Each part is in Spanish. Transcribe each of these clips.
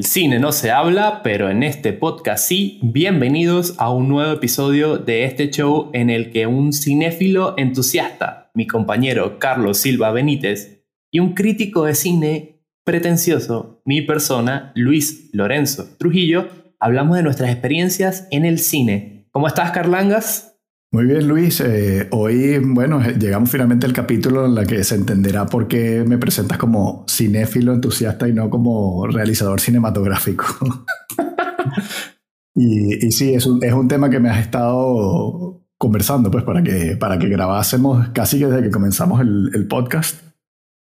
del cine no se habla, pero en este podcast sí. Bienvenidos a un nuevo episodio de este show en el que un cinéfilo entusiasta, mi compañero Carlos Silva Benítez, y un crítico de cine pretencioso, mi persona, Luis Lorenzo Trujillo, hablamos de nuestras experiencias en el cine. ¿Cómo estás, Carlangas? Muy bien, Luis. Eh, hoy, bueno, llegamos finalmente al capítulo en el que se entenderá por qué me presentas como cinéfilo entusiasta y no como realizador cinematográfico. y, y, sí, es un, es un tema que me has estado conversando, pues, para que, para que grabásemos casi desde que comenzamos el, el podcast.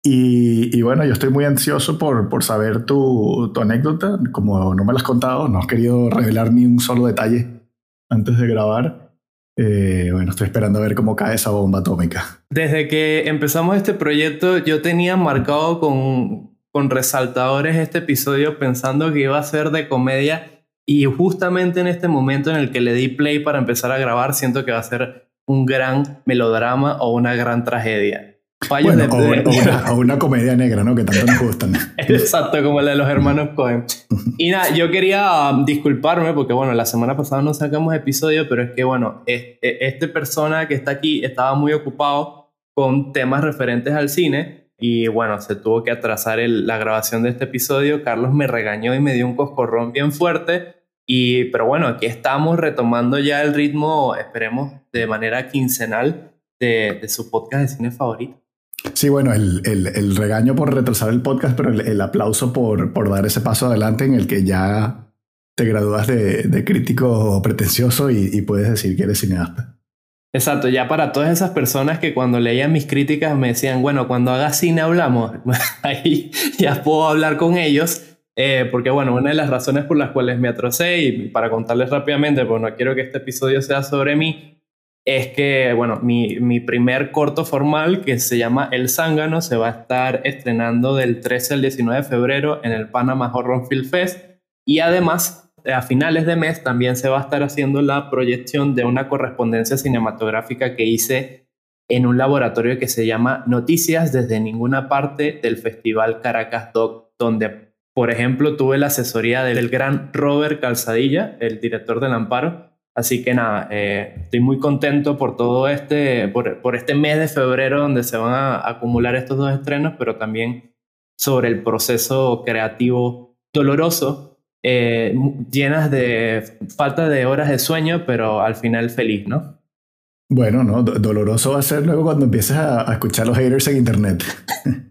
Y, y, bueno, yo estoy muy ansioso por, por saber tu, tu anécdota. Como no me la has contado, no has querido revelar ni un solo detalle antes de grabar. Eh, bueno, estoy esperando a ver cómo cae esa bomba atómica. Desde que empezamos este proyecto, yo tenía marcado con, con resaltadores este episodio pensando que iba a ser de comedia y justamente en este momento en el que le di play para empezar a grabar, siento que va a ser un gran melodrama o una gran tragedia o, una, comedia negra, ¿no? Que tanto nos gustan. Exacto, como la de los hermanos Cohen. Y nada, yo quería um, disculparme porque, bueno, la semana pasada no sacamos episodio, pero es que, bueno, este, este persona que está aquí estaba muy ocupado con temas referentes al cine y, bueno, se tuvo que atrasar la grabación de este episodio. Carlos me regañó y me dio un coscorrón bien fuerte. Y, pero bueno, aquí estamos retomando ya el ritmo, esperemos, de manera quincenal de, de su podcast de cine favorito. Sí, bueno, el, el, regaño por retrasar el podcast, pero el, aplauso por, por dar ese paso adelante en el que ya te gradúas de, de crítico pretencioso y, puedes decir que eres cineasta. Exacto, ya para todas esas personas que cuando leían mis críticas me decían, bueno, cuando hagas cine hablamos, ahí ya puedo hablar con ellos. Eh, porque bueno, una de las razones por las cuales me atrasé y para contarles rápidamente, porque no quiero que este episodio sea sobre mí, es que, bueno, mi, mi, primer corto formal que se llama El Zángano se va a estar estrenando del 13 al 19 de febrero en el Panama Horror Film Fest. Y además a finales de mes también se va a estar haciendo la proyección de una correspondencia cinematográfica que hice en un laboratorio que se llama Noticias desde ninguna parte del Festival Caracas Doc, donde, por ejemplo, tuve la asesoría del gran Robert Calzadilla, el director del Amparo, Así que nada, eh, estoy muy contento por todo este, por, por, este mes de febrero donde se van a acumular estos dos estrenos, pero también sobre el proceso creativo doloroso, eh, llenas de falta de horas de sueño, pero al final feliz, ¿no? Bueno, no, doloroso va a ser luego cuando empieces a, a escuchar los haters en internet.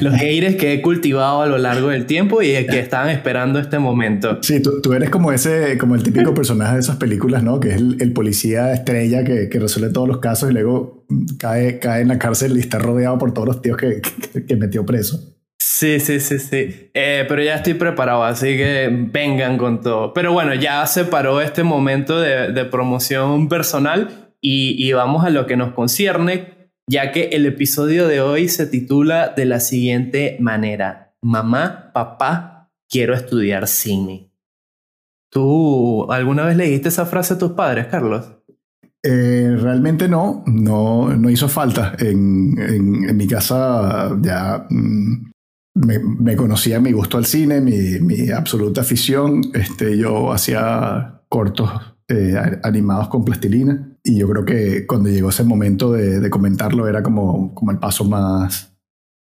los haters que he cultivado a lo largo del tiempo y que estaban esperando este momento. Sí, tú, tú, eres como ese, como el típico personaje de esas películas, ¿no? Que es el, el policía estrella que, que, resuelve todos los casos y luego cae, cae en la cárcel y está rodeado por todos los tíos que, que, que metió preso. Sí, sí, sí, sí. Eh, pero ya estoy preparado, así que vengan con todo. Pero bueno, ya se paró este momento de, de promoción personal y, y vamos a lo que nos concierne, ya que el episodio de hoy se titula de la siguiente manera, Mamá, papá, quiero estudiar cine. ¿Tú alguna vez leíste esa frase a tus padres, Carlos? Eh, realmente no, no, no hizo falta. En, en, mi casa ya mm, me, me, conocía mi gusto al cine, mi, mi absoluta afición. Este, yo hacía cortos eh, animados con plastilina. Y yo creo que cuando llegó ese momento de, de comentarlo era como, como el paso más,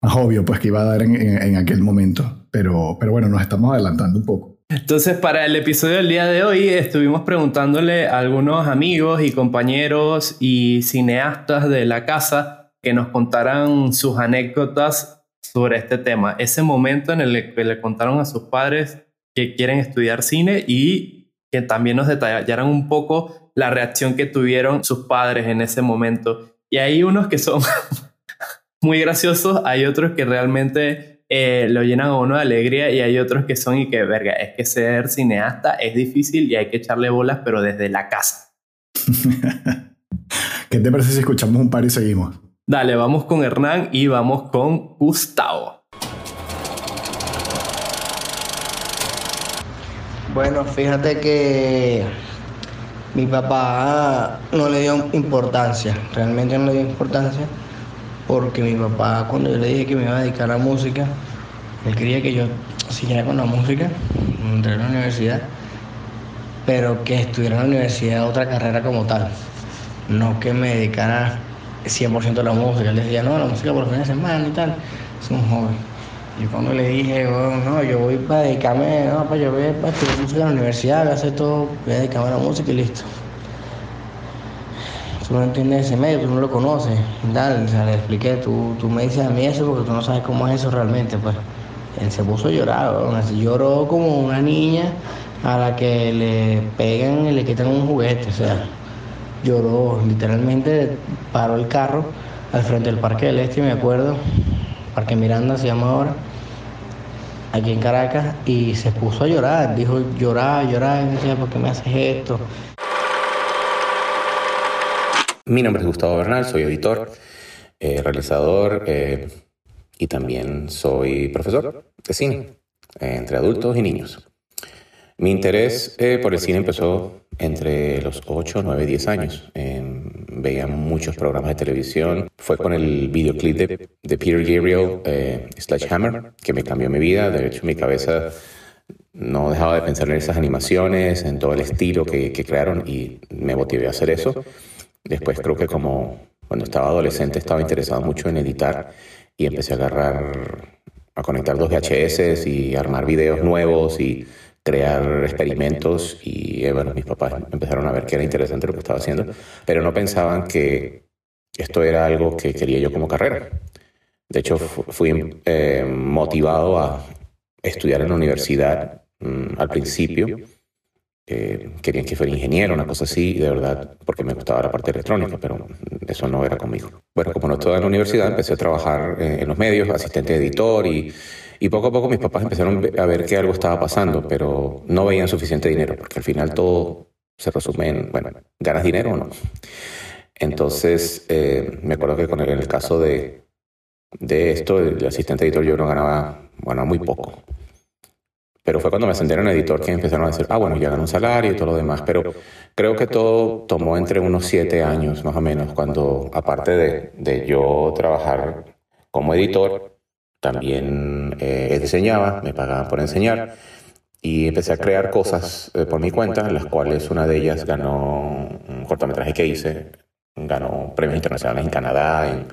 más obvio pues que iba a dar en, en, en, aquel momento. Pero, pero bueno, nos estamos adelantando un poco. Entonces, para el episodio del día de hoy estuvimos preguntándole a algunos amigos y compañeros y cineastas de la casa que nos contaran sus anécdotas sobre este tema. Ese momento en el que le contaron a sus padres que quieren estudiar cine y que también nos detallaran un poco la reacción que tuvieron sus padres en ese momento. Y hay unos que son muy graciosos, hay otros que realmente eh, lo llenan a uno de alegría y hay otros que son y que, verga, es que ser cineasta es difícil y hay que echarle bolas, pero desde la casa. ¿Qué te parece si escuchamos un par y seguimos? Dale, vamos con Hernán y vamos con Gustavo. Bueno, fíjate que mi papá no le dio importancia, realmente no le dio importancia, porque mi papá cuando yo le dije que me iba a dedicar a música, Él quería que yo siguiera con la música, entré a la universidad, pero que estudiara en la universidad otra carrera como tal, no que me dedicara 100% a la música. Él decía, no, la música por fines de semana y tal, es un hobby. Y cuando le dije, no, yo voy para dedicarme, no, para yo voy para estudiar música en la universidad, voy a hacer todo, voy a dedicarme a la música y listo. Tú no entiendes ese medio, tú no lo conoces, tal, o sea, le expliqué, tú, tú me dices a mí eso porque tú no sabes cómo es eso realmente, pues. Él se puso a llorar, lloró como una niña a la que le pegan y le quitan un juguete, o sea, lloró, literalmente paró el carro al frente del Parque del Este, me acuerdo, Parque Miranda se llama ahora, aquí en Caracas, y se puso a llorar, dijo llorar, llorar, ¿por qué me haces esto? Mi nombre es Gustavo Bernal, soy editor, eh, realizador eh, y también soy profesor de cine eh, entre adultos y niños. Mi interés por el cine empezó entre los 8, 9, 10 años. veía muchos programas de televisión. Fue con el videoclip de, de Peter Gabriel, Sledgehammer, que me cambió mi vida. De hecho, mi cabeza no dejaba de pensar en esas animaciones, en todo el estilo que, que crearon y me motivé a hacer eso. Después creo que como cuando estaba adolescente estaba interesado mucho en editar y empecé a agarrar, a conectar dos VHS y armar videos nuevos y crear experimentos y eh, bueno, mis papás empezaron a ver que era interesante lo que estaba haciendo, pero no pensaban que esto era algo que quería yo como carrera. De hecho, fui eh, motivado a estudiar en la universidad mm, al principio eh, querían que fuera ingeniero, una cosa así, de verdad, porque me gustaba la parte electrónica, pero eso no era conmigo. Bueno, como no estaba en la universidad, empecé a trabajar eh, en los medios, asistente de editor, y, y poco a poco mis papás empezaron a ver que algo estaba pasando, pero no veían suficiente dinero, porque al final todo se resume en, bueno, ¿ganas dinero o no? Entonces, eh, me acuerdo que con el, en el caso de, de esto, el asistente editor yo no ganaba, bueno, muy poco. Pero fue cuando me ascendieron a editor que empezaron a decir, ah, bueno, ya ganó un salario y todo lo demás. Pero creo que todo tomó entre unos siete años más o menos, cuando aparte de, de yo trabajar como editor, también eh, diseñaba, me pagaban por enseñar y empecé a crear cosas eh, por mi cuenta, en las cuales una de ellas ganó un cortometraje que hice, ganó premios internacionales en Canadá, en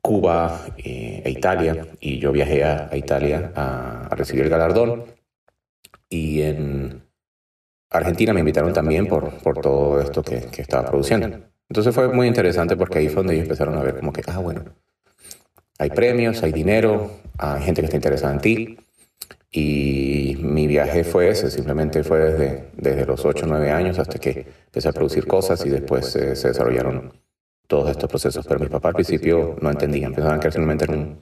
Cuba eh, e Italia, y yo viajé a, Italia a, recibir el galardón. Y en Argentina me invitaron también por, por todo esto que, que, estaba produciendo. Entonces fue muy interesante porque ahí fue donde ellos empezaron a ver como que, ah, bueno, hay premios, hay dinero, hay gente que está interesada en ti. Y mi viaje fue ese, simplemente fue desde, desde los 8 o 9 años hasta que empecé a producir cosas y después eh, se desarrollaron todos estos procesos. Pero mis papás al principio no entendían, pensaban que simplemente era un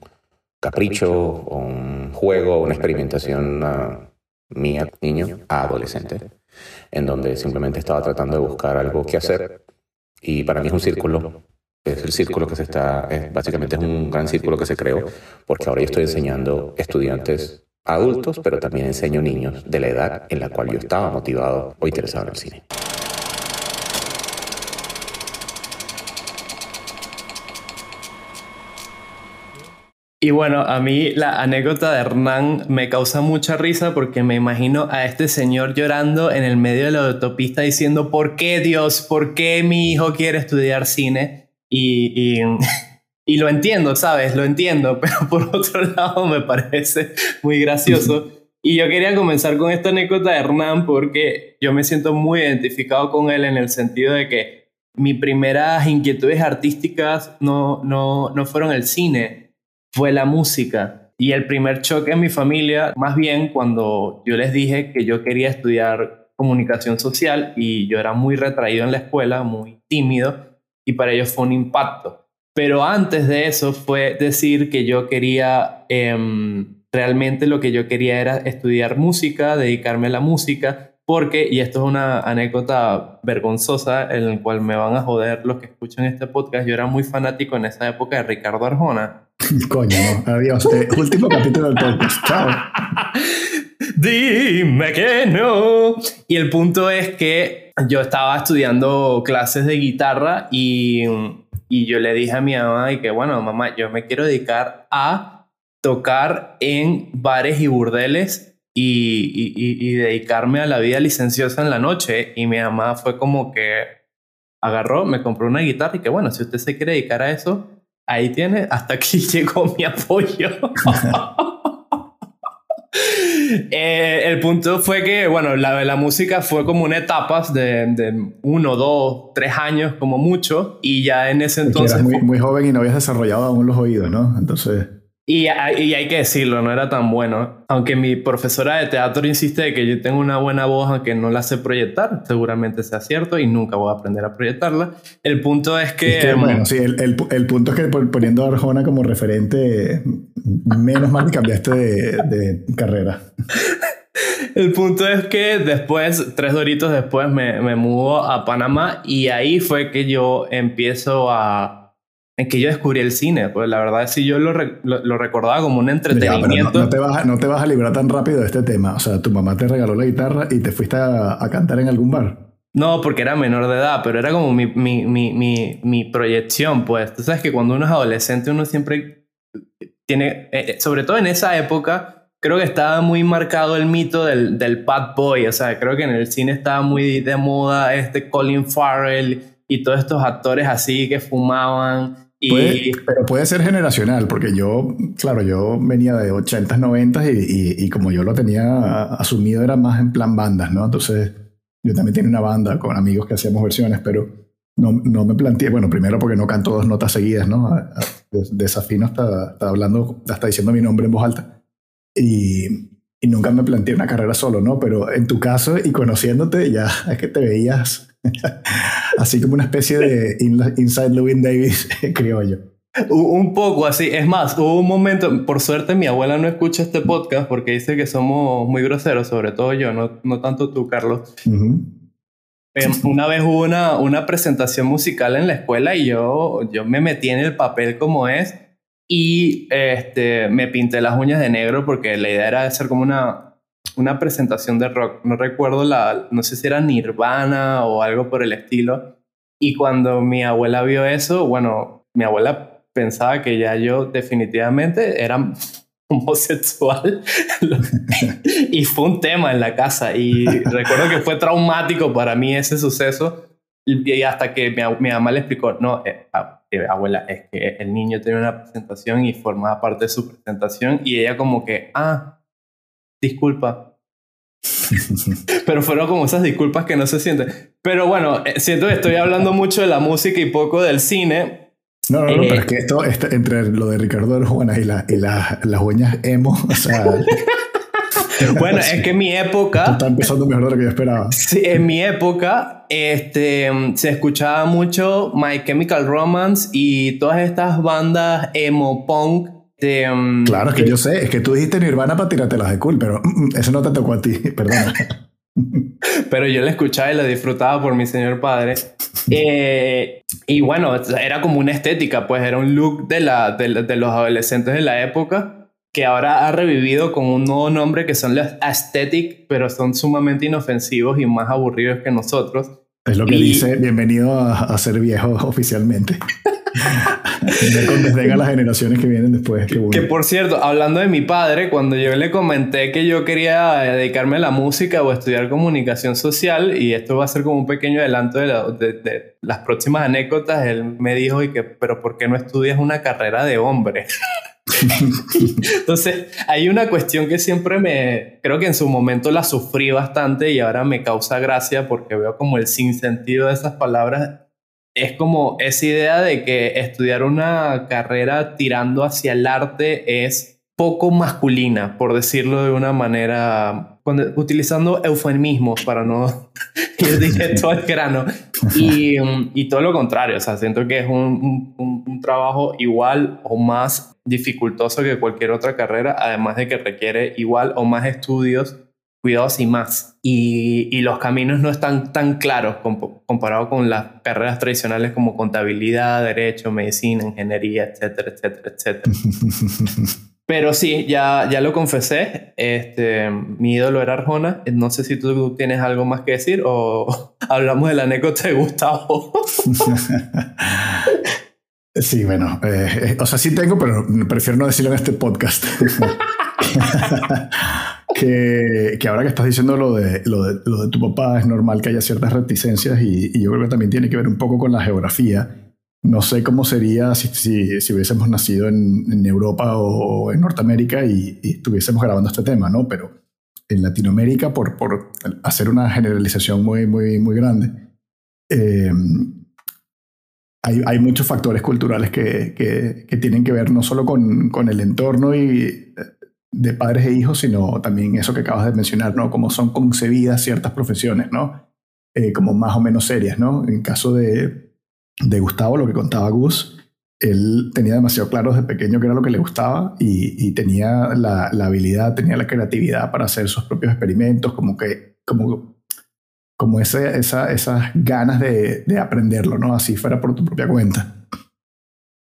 capricho, o un juego, una experimentación uh, mía, niño, a adolescente, en donde simplemente estaba tratando de buscar algo que hacer. Y para mí es un círculo, es el círculo que se está, es, básicamente es un gran círculo que se creó, porque ahora yo estoy enseñando estudiantes adultos, pero también enseño niños de la edad en la cual yo estaba motivado o interesado en el cine. Y bueno, a mí la anécdota de Hernán me causa mucha risa porque me imagino a este señor llorando en el medio de la autopista diciendo, ¿por qué Dios? ¿Por qué mi hijo quiere estudiar cine? Y, y, lo entiendo, ¿sabes? Lo entiendo, pero por otro lado me parece muy gracioso. Y yo quería comenzar con esta anécdota de Hernán porque yo me siento muy identificado con él en el sentido de que mis primeras inquietudes artísticas no, no, no fueron el cine fue la música. Y el primer choque en mi familia, más bien cuando yo les dije que yo quería estudiar comunicación social y yo era muy retraído en la escuela, muy tímido, y para ellos fue un impacto. Pero antes de eso fue decir que yo quería, em, realmente lo que yo quería era estudiar música, dedicarme a la música, porque, y esto es una anécdota vergonzosa en la cual me van a joder los que escuchan este podcast, yo era muy fanático en esa época de Ricardo Arjona. Coño, no. Adiós. Último capítulo del podcast. Chao. Dime que no. Y el punto es que yo estaba estudiando clases de guitarra y, y yo le dije a mi mamá y que, bueno, mamá, yo me quiero dedicar a tocar en bares y burdeles y, y, dedicarme a la vida licenciosa en la noche. Y mi mamá fue como que agarró, me compró una guitarra y que bueno, si usted se quiere dedicar a eso, ahí tiene, hasta aquí llegó mi apoyo. Eh, el punto fue que, bueno, la, la música fue como una etapa de, de, uno, dos, tres años como mucho y ya en ese entonces... Eras muy, muy joven y no habías desarrollado aún los oídos, ¿no? Entonces... Y, y, hay que decirlo, no era tan bueno. Aunque mi profesora de teatro insiste de que yo tengo una buena voz, aunque no la sé proyectar, seguramente sea cierto y nunca voy a aprender a proyectarla. El punto es que... bueno, sí, el, el, el, punto es que poniendo a Arjona como referente, menos mal que cambiaste de, de carrera. El punto es que después, tres doritos después, me, me mudo a Panamá y ahí fue que yo empiezo a en que yo descubrí el cine. Pues la verdad es que yo lo, lo, recordaba como un entretenimiento. no, te vas, no te vas a librar tan rápido de este tema. O sea, tu mamá te regaló la guitarra y te fuiste a, cantar en algún bar. No, porque era menor de edad, pero era como mi, mi, mi, mi, proyección, pues. Tú sabes que cuando uno es adolescente, uno siempre tiene, eh, eh, sobre todo en esa época, creo que estaba muy marcado el mito del, del bad boy. O sea, creo que en el cine estaba muy de moda este Colin Farrell y todos estos actores así que fumaban. Y... pero puede ser generacional, porque yo, claro, yo venía de 80s, 90s y, y, como yo lo tenía asumido era más en plan bandas, ¿no? Entonces yo también tenía una banda con amigos que hacíamos versiones, pero no, no me planteé, bueno, primero porque no canto dos notas seguidas, ¿no? Desafino hasta, hasta hablando, hasta diciendo mi nombre en voz alta. Y, y nunca me planteé una carrera solo, ¿no? Pero en tu caso y conociéndote, ya es que te veías así como una especie de Inside Louis Davis criollo. Un poco así. Es más, hubo un momento, por suerte mi abuela no escucha este podcast porque dice que somos muy groseros, sobre todo yo, no, no tanto tú, Carlos. Em, una vez hubo una, una presentación musical en la escuela y yo, yo me metí en el papel como es y este, me pinté las uñas de negro porque la idea era hacer como una, una presentación de rock. No recuerdo la, no sé si era Nirvana o algo por el estilo. Y cuando mi abuela vio eso, bueno, mi abuela pensaba que ya yo definitivamente era homosexual y fue un tema en la casa y recuerdo que fue traumático para mí ese suceso y hasta que mi, mi mamá le explicó, no, eh, eh, abuela, es que el niño tenía una presentación y formaba parte de su presentación y ella como que, ah, disculpa. pero fueron como esas disculpas que no se sienten. Pero bueno, eh, siento que estoy hablando mucho de la música y poco del cine. No, no, no, pero es que esto, entre lo de Ricardo de Juana y, la, y las uñas emo, o sea... bueno, es que en mi época... Está empezando mejor de lo que yo esperaba. Sí, en mi época este, se escuchaba mucho My Chemical Romance y todas estas bandas emo punk este, um, claro, es que, yo sé, es que tú dijiste Nirvana para tirarte las de cool, pero mm, mm, eso no te tocó a ti, perdón. pero yo la escuchaba y la disfrutaba por mi señor padre. Eh, y bueno, era como una estética, pues era un look de, la, de, de, los adolescentes de la época que ahora ha revivido con un nuevo nombre que son los aesthetic, pero son sumamente inofensivos y más aburridos que nosotros. Es lo que dice, bienvenido a, a ser viejo oficialmente. no las generaciones que vienen después. Que por cierto, hablando de mi padre, cuando yo le comenté que yo quería dedicarme a la música o estudiar comunicación social, y esto va a ser como un pequeño adelanto de, de, las próximas anécdotas, él me dijo, y que, pero ¿por qué no estudias una carrera de hombre? Entonces, hay una cuestión que siempre me, creo que en su momento la sufrí bastante y ahora me causa gracia porque veo como el sinsentido de esas palabras es como esa idea de que estudiar una carrera tirando hacia el arte es poco masculina, por decirlo de una manera, utilizando eufemismos para no ir directo al grano. Y, todo lo contrario, o sea, siento que es un, trabajo igual o más dificultoso que cualquier otra carrera, además de que requiere igual o más estudios cuidados y más. Y, y, los caminos no están tan claros comparado con las carreras tradicionales como contabilidad, derecho, medicina, ingeniería, etcétera, etcétera, etcétera. Pero sí, ya, ya lo confesé, este, mi ídolo era Arjona. No sé si tú tienes algo más que decir o hablamos de la anécdota de Gustavo. Sí, bueno, eh, o sea, sí tengo, pero prefiero no decirlo en este podcast. Que, que, ahora que estás diciendo lo de, lo de, lo, de, tu papá, es normal que haya ciertas reticencias y, y, yo creo que también tiene que ver un poco con la geografía. No sé cómo sería si, si, si hubiésemos nacido en, en, Europa o en Norteamérica y, y, estuviésemos grabando este tema, ¿no? Pero en Latinoamérica, por, por hacer una generalización muy, muy, muy grande, eh, hay, hay, muchos factores culturales que, que, que, tienen que ver no solo con, con, el entorno y de padres e hijos, sino también eso que acabas de mencionar, ¿no? Cómo son concebidas ciertas profesiones, ¿no? Eh, como más o menos serias, ¿no? En caso de, de Gustavo, lo que contaba Gus, él tenía demasiado claro desde pequeño qué era lo que le gustaba y, y tenía la, la, habilidad, tenía la creatividad para hacer sus propios experimentos, como que, como, como ese, esa, esas ganas de, de, aprenderlo, ¿no? Así fuera por tu propia cuenta.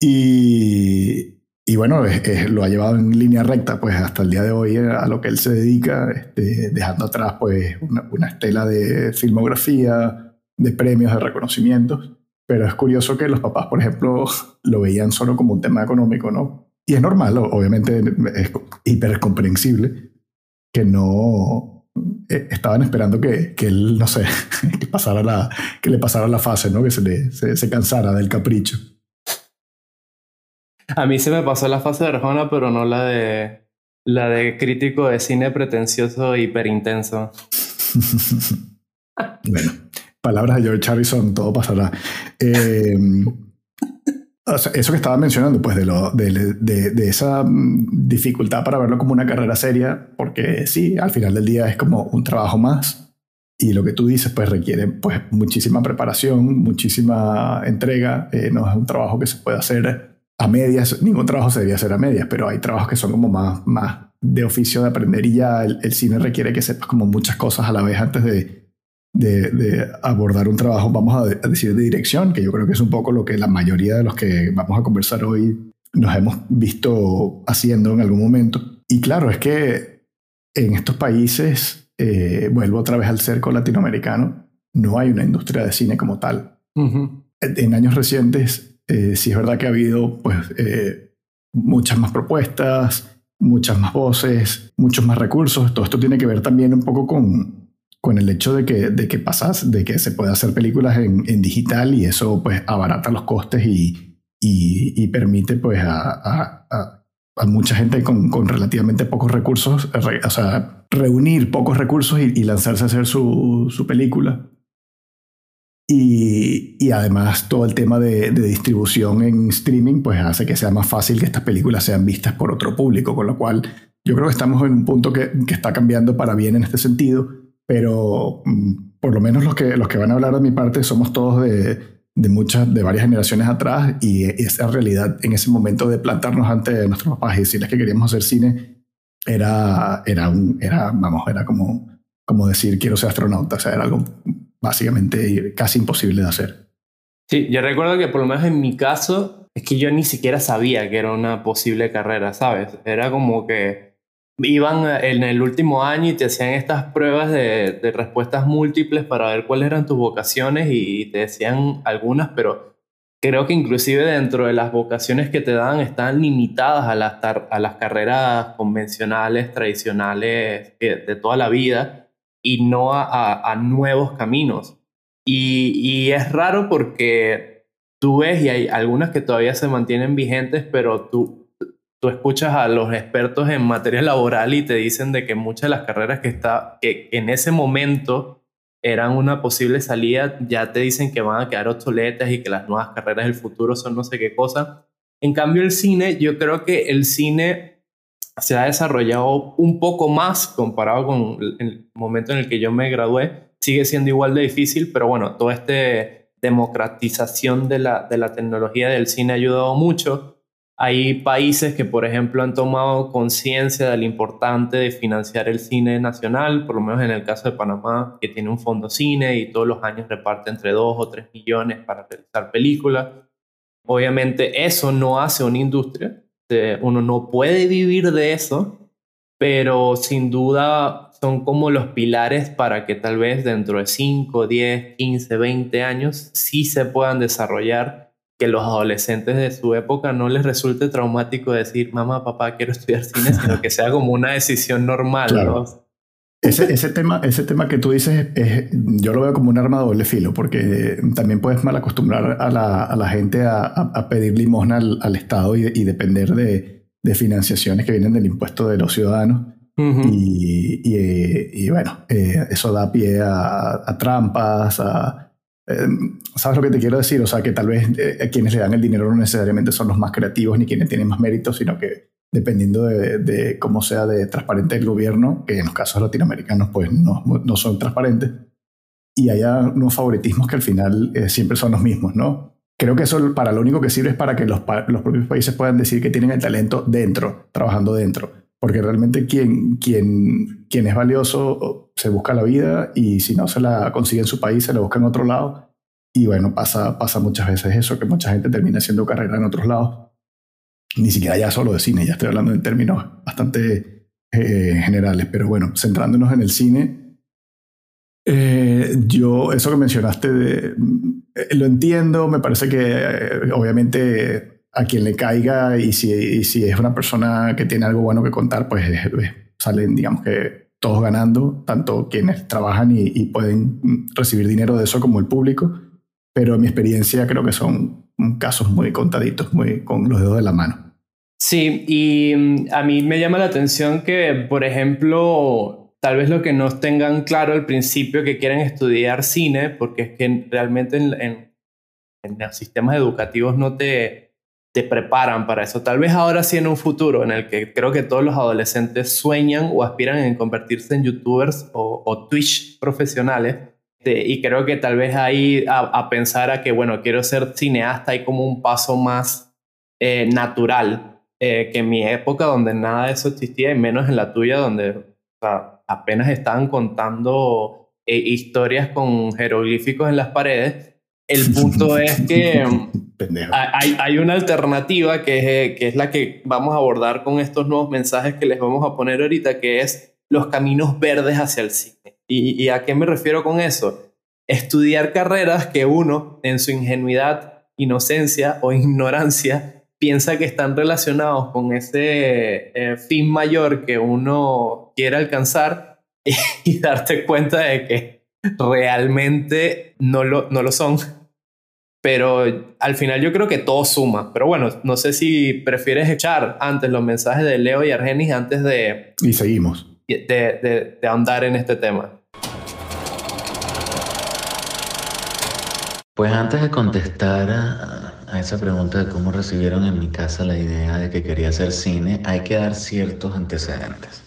Y, y bueno, es, es, lo ha llevado en línea recta, pues hasta el día de hoy a lo que él se dedica, este, dejando atrás pues una, una estela de filmografía, de premios, de reconocimientos. Pero es curioso que los papás, por ejemplo, lo veían solo como un tema económico, ¿no? Y es normal, obviamente es hiper comprensible que no eh, estaban esperando que, que él, no sé, que, pasara la, que le pasara la fase, ¿no? Que se, le, se, se cansara del capricho. A mí se me pasó la fase de Arjona, pero no la de la de crítico de cine pretencioso hiperintenso. bueno, palabras de George Harrison, todo pasará. Eh, o sea, eso que estaba mencionando, pues de, lo, de, de, de, esa mm, dificultad para verlo como una carrera seria, porque sí, al final del día es como un trabajo más y lo que tú dices pues requiere pues muchísima preparación, muchísima entrega, eh, no es un trabajo que se puede hacer a medias, ningún trabajo se debería hacer a medias, pero hay trabajos que son como más, más de oficio de aprender y ya el, el cine requiere que sepas como muchas cosas a la vez antes de, de, de, abordar un trabajo, vamos a, a, decir, de dirección, que yo creo que es un poco lo que la mayoría de los que vamos a conversar hoy nos hemos visto haciendo en algún momento. Y claro, es que en estos países, eh, vuelvo otra vez al cerco latinoamericano, no hay una industria de cine como tal. Uh -huh. En años recientes eh, sí es verdad que ha habido pues, eh, muchas más propuestas, muchas más voces, muchos más recursos. Todo esto tiene que ver también un poco con, con el hecho de que, de que pasas, de que se puede hacer películas en, digital y eso pues abarata los costes y, y, permite pues a, a, mucha gente con, con relativamente pocos recursos, o sea, reunir pocos recursos y, y lanzarse a hacer su, su película. Y, y, además todo el tema de, de, distribución en streaming pues hace que sea más fácil que estas películas sean vistas por otro público, con lo cual yo creo que estamos en un punto que, que está cambiando para bien en este sentido, pero mm, por lo menos los que, los que van a hablar de mi parte somos todos de, de muchas, de varias generaciones atrás y esa realidad en ese momento de plantarnos ante nuestros papás y decirles que queríamos hacer cine era, era, un, era, vamos, era como, como decir quiero ser astronauta, o sea, era algo básicamente casi imposible de hacer. Sí, yo recuerdo que por lo menos en mi caso es que yo ni siquiera sabía que era una posible carrera, ¿sabes? Era como que iban en el último año y te hacían estas pruebas de, de respuestas múltiples para ver cuáles eran tus vocaciones y te decían algunas, pero creo que inclusive dentro de las vocaciones que te dan están limitadas a las, a las carreras convencionales, tradicionales de toda la vida y no a, a, nuevos caminos. Y, y, es raro porque tú ves y hay algunas que todavía se mantienen vigentes, pero tú, tú escuchas a los expertos en materia laboral y te dicen de que muchas de las carreras que, está, que en ese momento eran una posible salida, ya te dicen que van a quedar obsoletas y que las nuevas carreras del futuro son no sé qué cosa. En cambio, el cine, yo creo que el cine se ha desarrollado un poco más comparado con el momento en el que yo me gradué. Sigue siendo igual de difícil, pero bueno, toda esta democratización de la, de la tecnología del cine ha ayudado mucho. Hay países que, por ejemplo, han tomado conciencia de lo importante de financiar el cine nacional, por lo menos en el caso de Panamá, que tiene un fondo cine y todos los años reparte entre 2 o 3 millones para realizar películas. Obviamente eso no hace una industria, uno no puede vivir de eso, pero sin duda son como los pilares para que tal vez dentro de 5, 10, 15, 20 años sí se puedan desarrollar que los adolescentes de su época no les resulte traumático decir, mamá, papá, quiero estudiar cine, sino que sea como una decisión normal. Ese, ese, tema, ese tema que tú dices, es, yo lo veo como un arma de doble filo, porque también puedes mal acostumbrar a la, a la gente a, a, pedir limosna al, al Estado y, y depender de, de, financiaciones que vienen del impuesto de los ciudadanos. y, y, y, bueno, eh, eso da pie a, a trampas, a, eh, ¿Sabes lo que te quiero decir? O sea, que tal vez eh, quienes le dan el dinero no necesariamente son los más creativos ni quienes tienen más mérito, sino que dependiendo de, cómo sea de transparente el gobierno, que en los casos latinoamericanos pues no, no son transparentes, y haya unos favoritismos que al final eh, siempre son los mismos, ¿no? Creo que eso para lo único que sirve es para que los, los propios países puedan decir que tienen el talento dentro, trabajando dentro. Porque realmente quien, quien, quien es valioso se busca la vida y si no se la consigue en su país, se la busca en otro lado. Y bueno, pasa, pasa muchas veces eso, que mucha gente termina haciendo carrera en otros lados ni siquiera ya solo de cine, ya estoy hablando en términos bastante eh, generales, pero bueno, centrándonos en el cine, eh, yo, eso que mencionaste, de, eh, lo entiendo, me parece que obviamente a quien le caiga y si, si, es una persona que tiene algo bueno que contar, pues salen, digamos que todos ganando, tanto quienes trabajan y, y pueden recibir dinero de eso como el público, pero en mi experiencia creo que son casos muy contaditos, muy con los dedos de la mano. Sí, y mm, a mí me llama la atención que, por ejemplo, tal vez lo que no tengan claro al principio que quieren estudiar cine, porque es que realmente en, los sistemas educativos no te, te preparan para eso. Tal vez ahora sí en un futuro en el que creo que todos los adolescentes sueñan o aspiran en convertirse en youtubers o, Twitch profesionales. Este, y creo que tal vez ahí a, a, pensar a que, bueno, quiero ser cineasta hay como un paso más eh, natural eh, que en mi época donde nada de eso existía y menos en la tuya donde apenas estaban contando eh, historias con jeroglíficos en las paredes. El punto es que hay, hay, una alternativa que es, eh, que es la que vamos a abordar con estos nuevos mensajes que les vamos a poner ahorita, que es los caminos verdes hacia el cine. ¿Y, y a qué me refiero con eso? Estudiar carreras que uno, en su ingenuidad, inocencia o ignorancia, piensa que están relacionados con ese eh, fin mayor que uno quiere alcanzar y, darte cuenta de que realmente no lo, no lo son. Pero al final yo creo que todo suma. Pero bueno, no sé si prefieres echar antes los mensajes de Leo y Argenis antes de... Y seguimos. De, de, de ahondar en este tema. Pues antes de contestar a esa pregunta de cómo recibieron en mi casa la idea de que quería hacer cine, hay que dar ciertos antecedentes.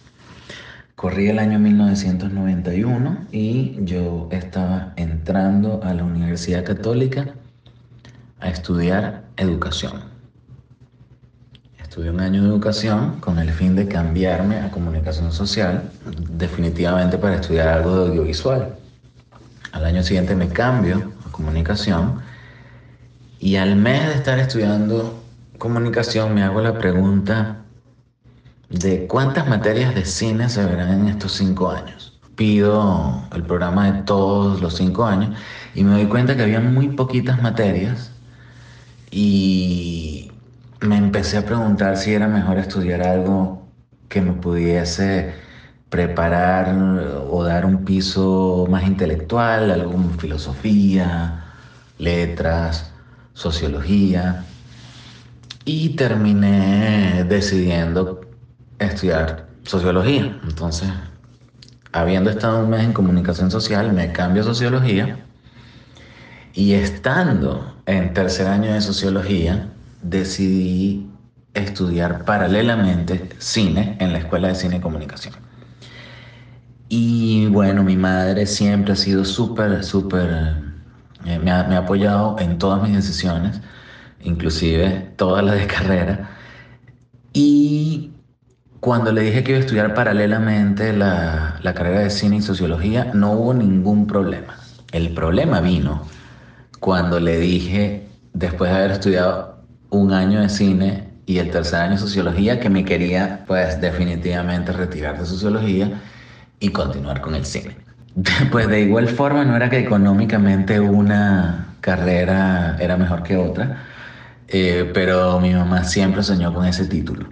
Corrí el año 1991 y yo estaba entrando a la Universidad Católica a estudiar educación. Estudié un año de educación con el fin de cambiarme a comunicación social, definitivamente para estudiar algo de audiovisual. Al año siguiente me cambio a comunicación y al mes de estar estudiando comunicación me hago la pregunta de cuántas materias de cine se verán en estos cinco años. Pido el programa de todos los cinco años y me doy cuenta que había muy poquitas materias y me empecé a preguntar si era mejor estudiar algo que me pudiese preparar o dar un piso más intelectual, algo como filosofía, letras sociología y terminé decidiendo estudiar sociología. Entonces, habiendo estado un mes en comunicación social, me cambio a sociología y estando en tercer año de sociología, decidí estudiar paralelamente cine en la Escuela de Cine y Comunicación. Y bueno, mi madre siempre ha sido súper, súper eh, me, ha, apoyado en todas mis decisiones, inclusive todas las de carrera. Y cuando le dije que iba a estudiar paralelamente la, la carrera de cine y sociología, no hubo ningún problema. El problema vino cuando le dije, después de haber estudiado un año de cine y el tercer año de sociología, que me quería pues definitivamente retirar de sociología y continuar con el cine. Pues de igual forma no era que económicamente una carrera era mejor que otra, eh, pero mi mamá siempre soñó con ese título.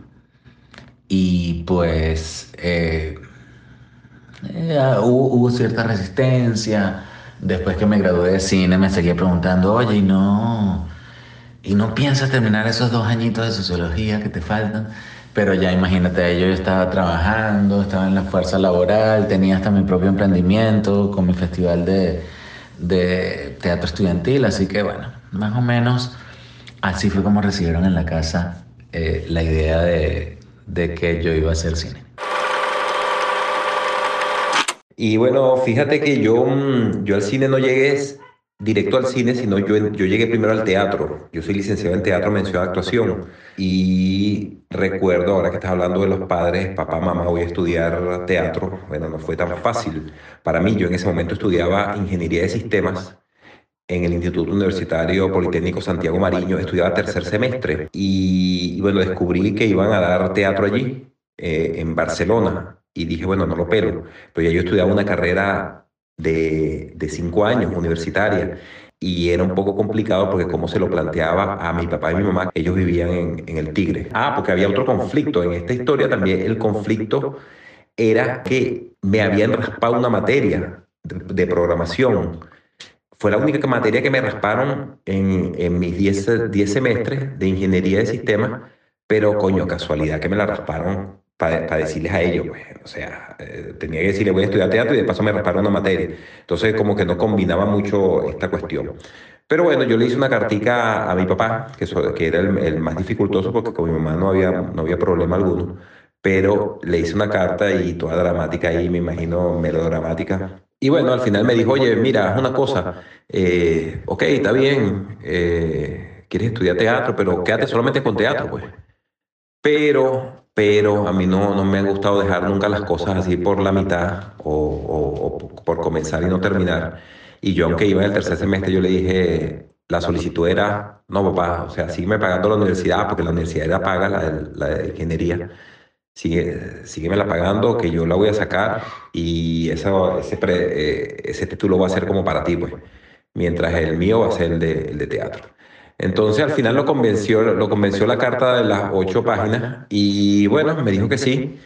Y pues eh, eh, hubo, hubo, cierta resistencia. Después que me gradué de cine me seguía preguntando, oye, ¿y no, ¿y no piensas terminar esos dos añitos de sociología que te faltan? Pero ya imagínate, yo estaba trabajando, estaba en la fuerza laboral, tenía hasta mi propio emprendimiento con mi festival de, de teatro estudiantil, así que bueno, más o menos así fue como recibieron en la casa eh, la idea de, de que yo iba a hacer cine. Y bueno, fíjate que yo, mm, yo al cine no llegué directo al cine, sino yo, yo llegué primero al teatro. Yo soy licenciado en teatro, mención actuación. Y recuerdo, ahora que estás hablando de los padres, papá, mamá, voy a estudiar teatro. Bueno, no fue tan fácil. Para mí, yo en ese momento estudiaba ingeniería de sistemas en el Instituto Universitario Politécnico Santiago Mariño, estudiaba tercer semestre. Y, bueno, descubrí que iban a dar teatro allí, eh, en Barcelona. Y dije, bueno, no lo pelo. Pero ya yo estudiaba una carrera de, de cinco años, universitaria, y era un poco complicado porque como se lo planteaba a mi papá y mi mamá, ellos vivían en, en, el Tigre. Ah, porque había otro conflicto. En esta historia también el conflicto era que me habían raspado una materia de, de programación. Fue la única materia que me rasparon en, en mis 10 semestres de ingeniería de sistemas, pero coño, casualidad que me la rasparon para, decirles a ellos, pues, o sea, eh, tenía que decirle voy a estudiar teatro y de paso me rasparon una materia. Entonces como que no combinaba mucho esta cuestión. Pero bueno, yo le hice una cartica a mi papá, que, que era el, más dificultoso porque con mi mamá no había, no había problema alguno, pero le hice una carta y toda dramática ahí, me imagino melodramática. Y bueno, al final me dijo, oye, mira, haz una cosa, eh, ok, está bien, eh, quieres estudiar teatro, pero quédate solamente con teatro, pues. Pero pero a mí no, no me ha gustado dejar nunca las cosas así por la mitad o, o, por comenzar y no terminar. Y yo, aunque iba en el tercer semestre, yo le dije, la solicitud era, no, papá, o sea, sígueme pagando la universidad, porque la universidad era paga, la de, la de ingeniería. Sigue, sígueme la pagando, que yo la voy a sacar y eso, ese, eh, ese título va a ser como para ti, pues. Mientras el mío va a ser el de, el de teatro. Entonces al final lo convenció, lo convenció la carta de las ocho páginas y bueno, me dijo que sí.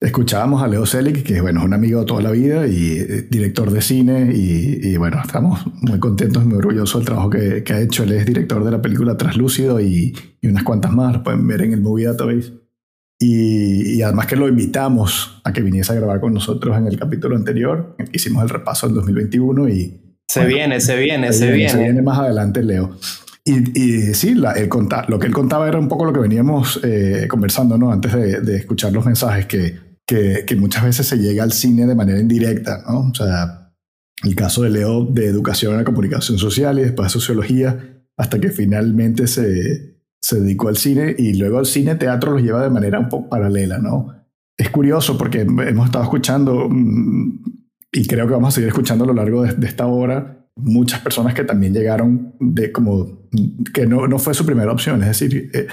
Escuchábamos a Leo Selig, que bueno, es un amigo de toda la vida y eh, director de cine y, bueno, estamos muy contentos y muy orgullosos del trabajo que, ha hecho. Él es director de la película Traslúcido y, y unas cuantas más, lo pueden ver en el Movie Database. Y, además que lo invitamos a que viniese a grabar con nosotros en el capítulo anterior, en que hicimos el repaso del 2021 y... Se viene, se viene, se viene. Se viene más adelante, Leo. Y, y sí, la, el contar, lo que él contaba era un poco lo que veníamos eh, conversando ¿no? antes de, de, escuchar los mensajes, que, que, que, muchas veces se llega al cine de manera indirecta. ¿no? O sea, el caso de Leo de educación a comunicación social y después sociología, hasta que finalmente se, se dedicó al cine y luego al cine teatro los lleva de manera un poco paralela, ¿no? Es curioso porque hemos estado escuchando mm, y creo que vamos a seguir escuchando a lo largo de, esta hora muchas personas que también llegaron de como que no, no fue su primera opción, es decir, eh,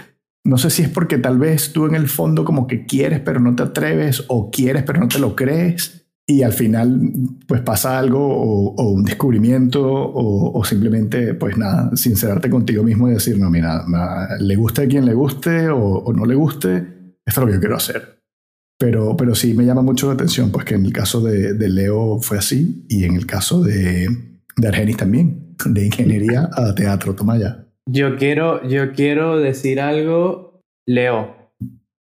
no sé si es porque tal vez tú en el fondo como que quieres pero no te atreves o quieres pero no te lo crees y al final pues pasa algo o, un descubrimiento o, simplemente pues nada, sincerarte contigo mismo y decir, no, mira, le guste a quien le guste o, no le guste, esto es lo que yo quiero hacer. Pero, pero sí me llama mucho la atención, pues que en el caso de, Leo fue así y en el caso de, de Argenis también, de ingeniería a teatro, toma ya. Yo quiero, yo quiero decir algo, Leo,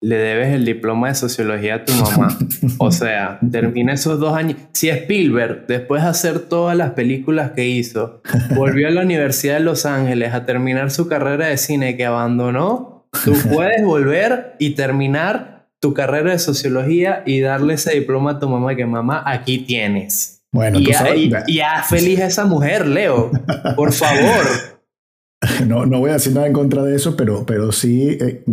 le debes el diploma de sociología a tu mamá. O sea, termina esos dos años. Si Spielberg, después de hacer todas las películas que hizo, volvió a la Universidad de Los Ángeles a terminar su carrera de cine que abandonó, tú puedes volver y terminar tu carrera de sociología y darle ese diploma a tu mamá que mamá, aquí tienes. Bueno, y, tú sabes, y, y feliz a esa mujer, Leo. Por favor. No, no voy a decir nada en contra de eso, pero, pero sí, eh,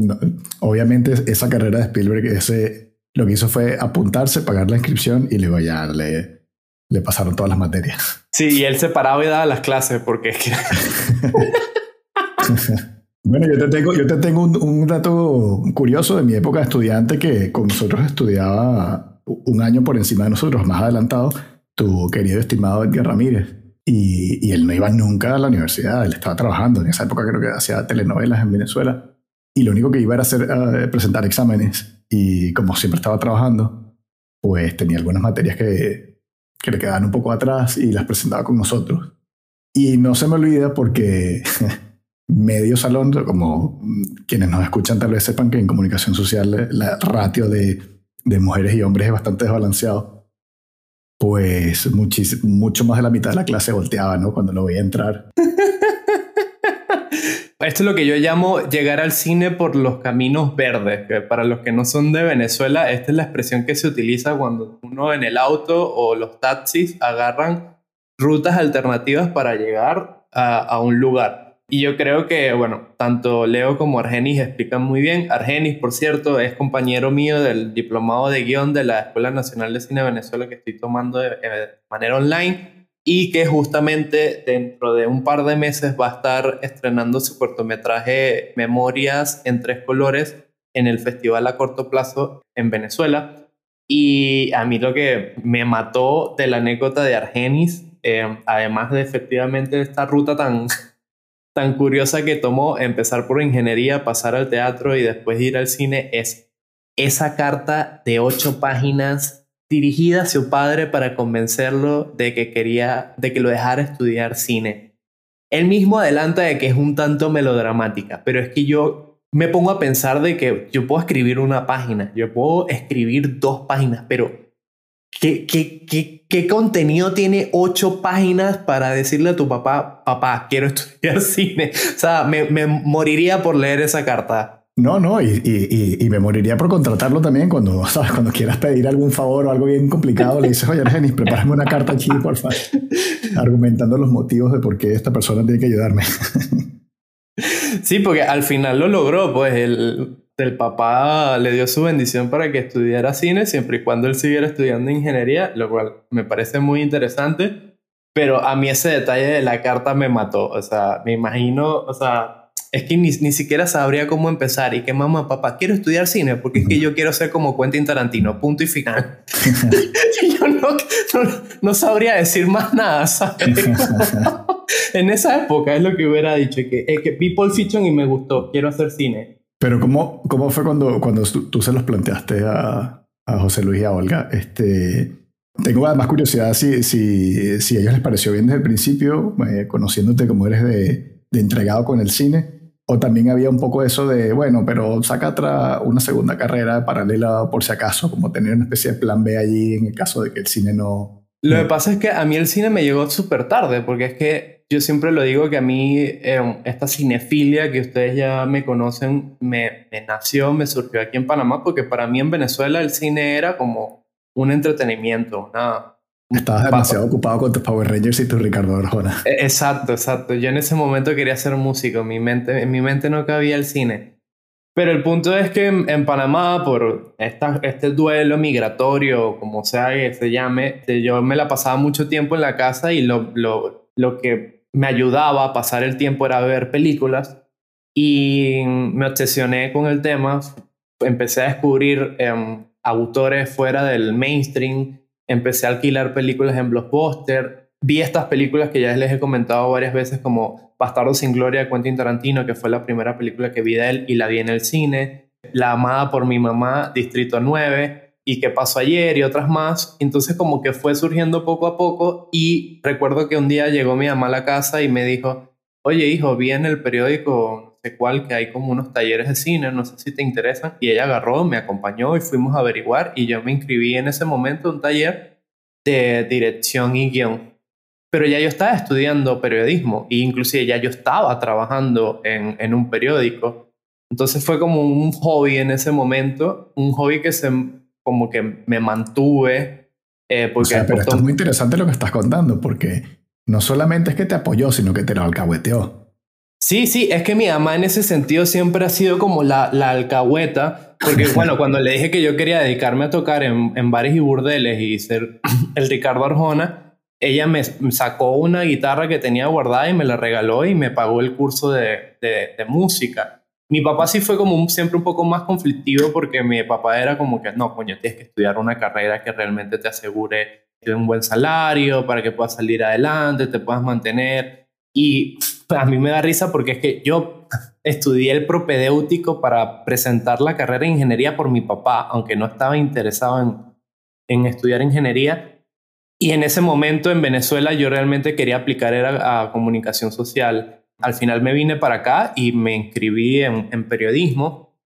obviamente esa carrera de Spielberg, ese, lo que hizo fue apuntarse, pagar la inscripción y luego ya le, le pasaron todas las materias. Sí, y él se paraba y daba las clases porque es que... bueno, yo te tengo, yo te tengo un, dato curioso de mi época de estudiante que con nosotros estudiaba un año por encima de nosotros, más adelantado, tu querido estimado Edgar Ramírez. Y, y, él no iba nunca a la universidad, él estaba trabajando. En esa época creo que hacía telenovelas en Venezuela. Y lo único que iba era hacer, uh, presentar exámenes. Y como siempre estaba trabajando, pues tenía algunas materias que, que le quedaban un poco atrás y las presentaba con nosotros. Y no se me olvida porque medio salón, como quienes nos escuchan tal vez sepan que en comunicación social la ratio de, de mujeres y hombres es bastante desbalanceado pues mucho más de la mitad de la clase volteaba, ¿no? Cuando lo veía entrar. Esto es lo que yo llamo llegar al cine por los caminos verdes, que para los que no son de Venezuela, esta es la expresión que se utiliza cuando uno en el auto o los taxis agarran rutas alternativas para llegar a, a un lugar. Y yo creo que, bueno, tanto Leo como Argenis explican muy bien. Argenis, por cierto, es compañero mío del diplomado de guion de la Escuela Nacional de Cine de Venezuela que estoy tomando de, manera online y que justamente dentro de un par de meses va a estar estrenando su cortometraje Memorias en tres colores en el Festival a Corto Plazo en Venezuela. Y a mí lo que me mató de la anécdota de Argenis, eh, además de efectivamente esta ruta tan tan curiosa que tomó empezar por ingeniería, pasar al teatro y después ir al cine es esa carta de ocho páginas dirigida a su padre para convencerlo de que quería, de que lo dejara estudiar cine. Él mismo adelanta de que es un tanto melodramática, pero es que yo me pongo a pensar de que yo puedo escribir una página, yo puedo escribir dos páginas, pero ¿Qué, qué, qué, qué contenido tiene ocho páginas para decirle a tu papá, papá, quiero estudiar cine? O sea, me, me moriría por leer esa carta. No, no, y, y, y, me moriría por contratarlo también cuando, ¿sabes? Cuando quieras pedir algún favor o algo bien complicado, le dices, oye, Argenis, prepárame una carta aquí, por favor, argumentando los motivos de por qué esta persona tiene que ayudarme. sí, porque al final lo logró, pues el, el papá le dio su bendición para que estudiara cine siempre y cuando él siguiera estudiando ingeniería, lo cual me parece muy interesante. Pero a mí ese detalle de la carta me mató. O sea, me imagino, o sea, es que ni, ni siquiera sabría cómo empezar. Y que mamá, papá, quiero estudiar cine porque es que yo quiero ser como Quentin Tarantino, punto y final. y yo no, no, sabría decir más nada, ¿sabes? en esa época es lo que hubiera dicho, que, es que vi Pulp Fiction y me gustó, quiero hacer cine pero ¿cómo, cómo fue cuando, cuando tú, se los planteaste a, a, José Luis y a Olga? Este, tengo además curiosidad si, si, si a ellos les pareció bien desde el principio, eh, conociéndote como eres de, de, entregado con el cine, o también había un poco eso de, bueno, pero saca otra, una segunda carrera paralela por si acaso, como tener una especie de plan B allí en el caso de que el cine no... Lo que pasa es que a mí el cine me llegó súper tarde, porque es que yo siempre lo digo que a mí eh, esta cinefilia que ustedes ya me conocen me, nació, me surgió aquí en Panamá, porque para mí en Venezuela el cine era como un entretenimiento, una... Estabas demasiado ocupado con tus Power Rangers y tu Ricardo Arjona. E, exacto, exacto. Yo en ese momento quería ser músico, en mi mente, en mi mente no cabía el cine. Pero el punto es que en, Panamá, por esta, este duelo migratorio, como sea que se llame, yo me la pasaba mucho tiempo en la casa y lo, lo, lo que me ayudaba a pasar el tiempo era ver películas y me obsesioné con el tema. Empecé a descubrir em, autores fuera del mainstream, empecé a alquilar películas en Blockbuster, vi estas películas que ya les he comentado varias veces como Bastardo sin Gloria de Quentin Tarantino, que fue la primera película que vi de él y la vi en el cine, La amada por mi mamá, Distrito 9, y qué pasó ayer y otras más. Entonces como que fue surgiendo poco a poco y recuerdo que un día llegó mi mamá a la casa y me dijo, oye hijo, vi en el periódico, no sé cuál, que hay como unos talleres de cine, no sé si te interesan. Y ella agarró, me acompañó y fuimos a averiguar y yo me inscribí en ese momento en un taller de dirección y guion. Pero ya yo estaba estudiando periodismo e inclusive ya yo estaba trabajando en, en un periódico. Entonces fue como un hobby en ese momento, un hobby que se como que me mantuve. Eh, porque o pero esto es muy interesante lo que estás contando, porque no solamente es que te apoyó, sino que te lo alcahueteó. Sí, sí, es que mi mamá en ese sentido siempre ha sido como la, la alcahueta, porque bueno, cuando le dije que yo quería dedicarme a tocar en, en bares y burdeles y ser el Ricardo Arjona, ella me sacó una guitarra que tenía guardada y me la regaló y me pagó el curso de, de, de música. Mi papá sí fue como siempre un poco más conflictivo porque mi papá era como que, no, coño, tienes que estudiar una carrera que realmente te asegure un buen salario para que puedas salir adelante, te puedas mantener. Y a mí me da risa porque es que yo estudié el propedéutico para presentar la carrera de ingeniería por mi papá, aunque no estaba interesado en, en estudiar ingeniería. Y en ese momento en Venezuela yo realmente quería aplicar era a comunicación social al final me vine para acá y me inscribí en, periodismo,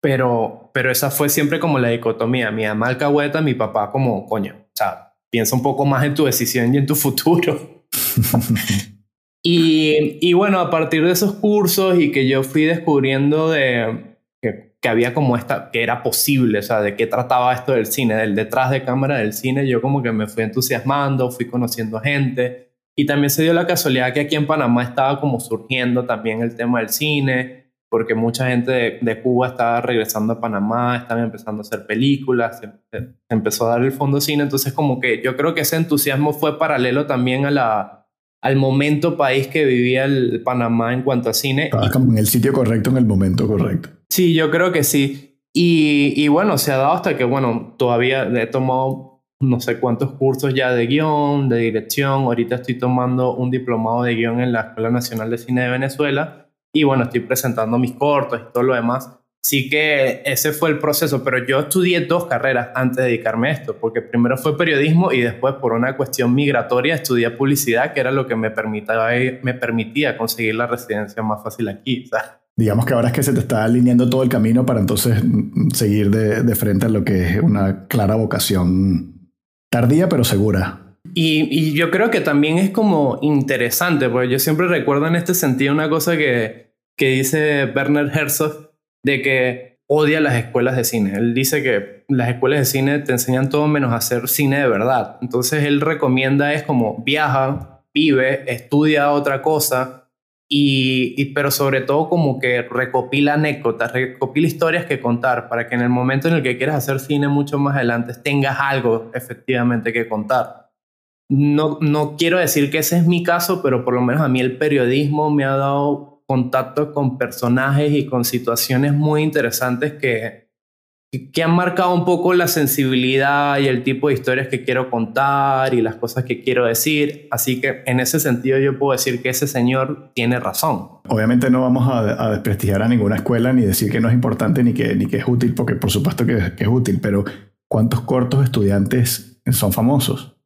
pero, pero esa fue siempre como la dicotomía. Mi mamá alcahueta, mi papá como, coño, o sea, piensa un poco más en tu decisión y en tu futuro. y, y, bueno, a partir de esos cursos y que yo fui descubriendo de que, que, había como esta, que era posible, o sea, de qué trataba esto del cine, del detrás de cámara del cine, yo como que me fui entusiasmando, fui conociendo gente y también se dio la casualidad que aquí en Panamá estaba como surgiendo también el tema del cine, porque mucha gente de, Cuba estaba regresando a Panamá, estaban empezando a hacer películas, se, empezó a dar el fondo cine, entonces como que yo creo que ese entusiasmo fue paralelo también a la, al momento país que vivía el Panamá en cuanto a cine. Estaba como en el sitio correcto, en el momento correcto. Sí, yo creo que sí. Y, y bueno, se ha dado hasta que, bueno, todavía he tomado no sé cuántos cursos ya de guion, de dirección. Ahorita estoy tomando un diplomado de guion en la Escuela Nacional de Cine de Venezuela y bueno, estoy presentando mis cortos y todo lo demás. Sí que ese fue el proceso, pero yo estudié dos carreras antes de dedicarme a esto, porque primero fue periodismo y después por una cuestión migratoria estudié publicidad, que era lo que me permitía, me permitía conseguir la residencia más fácil aquí. Digamos que ahora es que se te está alineando todo el camino para entonces seguir de, de frente a lo que es una clara vocación Tardía pero segura. Y, yo creo que también es como interesante, porque yo siempre recuerdo en este sentido una cosa que, que dice Werner Herzog, de que odia las escuelas de cine. Él dice que las escuelas de cine te enseñan todo menos a hacer cine de verdad. Entonces él recomienda es como viaja, vive, estudia otra cosa y, pero sobre todo como que recopila anécdotas, recopila historias que contar para que en el momento en el que quieras hacer cine mucho más adelante tengas algo efectivamente que contar. No, no quiero decir que ese es mi caso, pero por lo menos a mí el periodismo me ha dado contacto con personajes y con situaciones muy interesantes que, que han marcado un poco la sensibilidad y el tipo de historias que quiero contar y las cosas que quiero decir. Así que en ese sentido yo puedo decir que ese señor tiene razón. Obviamente no vamos a, desprestigiar a ninguna escuela ni decir que no es importante ni que, ni que es útil, porque por supuesto que, es útil, pero ¿cuántos cortos estudiantes son famosos?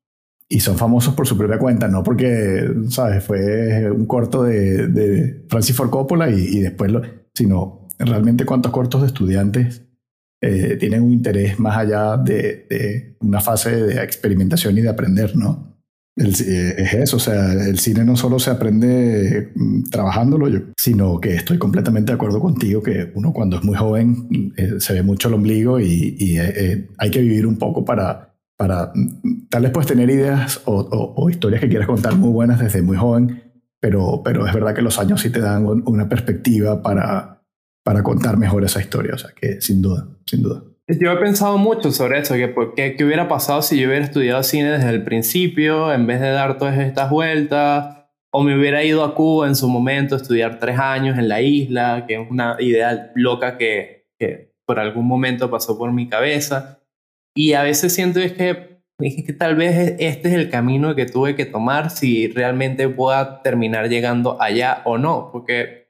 Y son famosos por su propia cuenta, no porque, ¿sabes? Fue un corto de, Francis Ford Coppola y, y después lo... sino realmente cuántos cortos de estudiantes eh, tienen un interés más allá de, una fase de experimentación y de aprender, ¿no? Eh, es eso, o sea, el cine no solo se aprende mm, trabajándolo, sino que estoy completamente de acuerdo contigo que uno cuando es muy joven eh, se ve mucho el ombligo y, hay que vivir un poco para, para mm, tal vez puedes tener ideas o, o, historias que quieras contar muy buenas desde muy joven, pero, pero es verdad que los años sí te dan una perspectiva para, para contar mejor esa historia. O sea que sin duda, sin duda. Yo he pensado mucho sobre eso, que qué, hubiera pasado si yo hubiera estudiado cine desde el principio, en vez de dar todas estas vueltas, o me hubiera ido a Cuba en su momento a estudiar tres años en la isla, que es una idea loca que, que por algún momento pasó por mi cabeza. Y a veces siento es que, es que tal vez este es el camino que tuve que tomar si realmente pueda terminar llegando allá o no, porque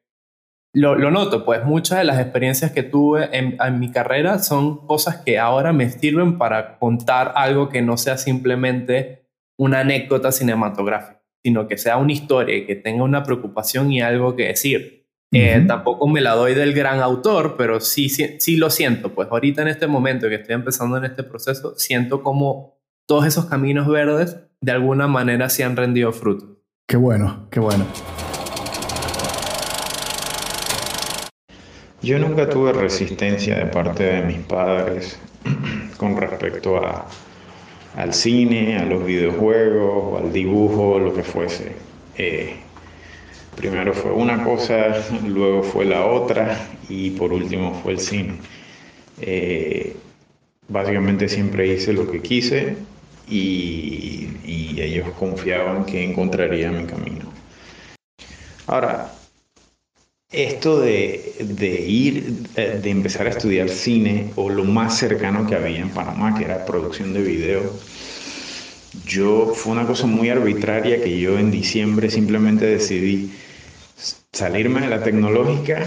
lo, noto, pues muchas de las experiencias que tuve en, mi carrera son cosas que ahora me sirven para contar algo que no sea simplemente una anécdota cinematográfica, sino que sea una historia y que tenga una preocupación y algo que decir. Eh, tampoco me la doy del gran autor, pero sí, sí, sí lo siento. Pues ahorita en este momento que estoy empezando en este proceso, siento como todos esos caminos verdes de alguna manera se han rendido fruto. Qué bueno, qué bueno. Yo nunca tuve resistencia de parte de mis padres con respecto a, al cine, a los videojuegos, al dibujo, lo que fuese. Eh, primero fue una cosa, luego fue la otra y por último fue el cine. Eh, básicamente siempre hice lo que quise y, y ellos confiaban que encontraría mi camino. Ahora, esto de, de, ir, eh, de empezar a estudiar cine o lo más cercano que había en Panamá, que era producción de video, yo fue una cosa muy arbitraria que yo en diciembre simplemente decidí salirme de la tecnológica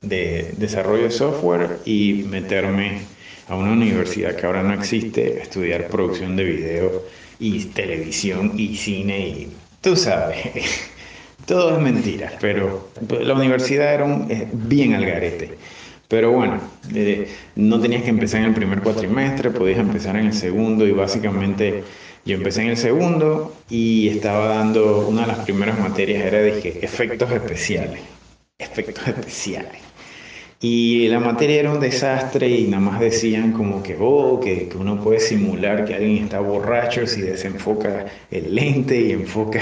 de desarrollo de software y meterme a una universidad que ahora no existe, estudiar producción de video y televisión y cine y tú sabes, todo es mentira, pero la universidad era un, eh, bien al garete. Pero bueno, eh, no tenías que empezar en el primer cuatrimestre, podías empezar en el segundo y básicamente yo empecé en el segundo y estaba dando una de las primeras materias, era de efectos especiales, efectos especiales. Y la materia era un desastre y nada más decían como que, oh, que, que, uno puede simular que alguien está borracho si desenfoca el lente y enfoca...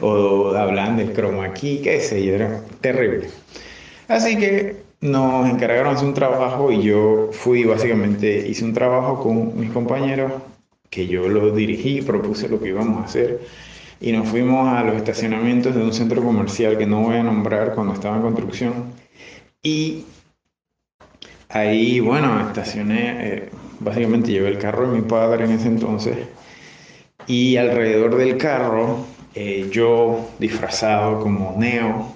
o hablan del chroma key, qué sé yo, era terrible. Así que nos encargaron de hacer un trabajo y yo fui, básicamente, hice un trabajo con mis compañeros que yo lo dirigí, propuse lo que íbamos a hacer y nos fuimos a los estacionamientos de un centro comercial que no voy a nombrar cuando estaba en construcción y ahí, bueno, estacioné, eh, básicamente llevé el carro de mi padre en ese entonces y alrededor del carro eh, yo disfrazado como Neo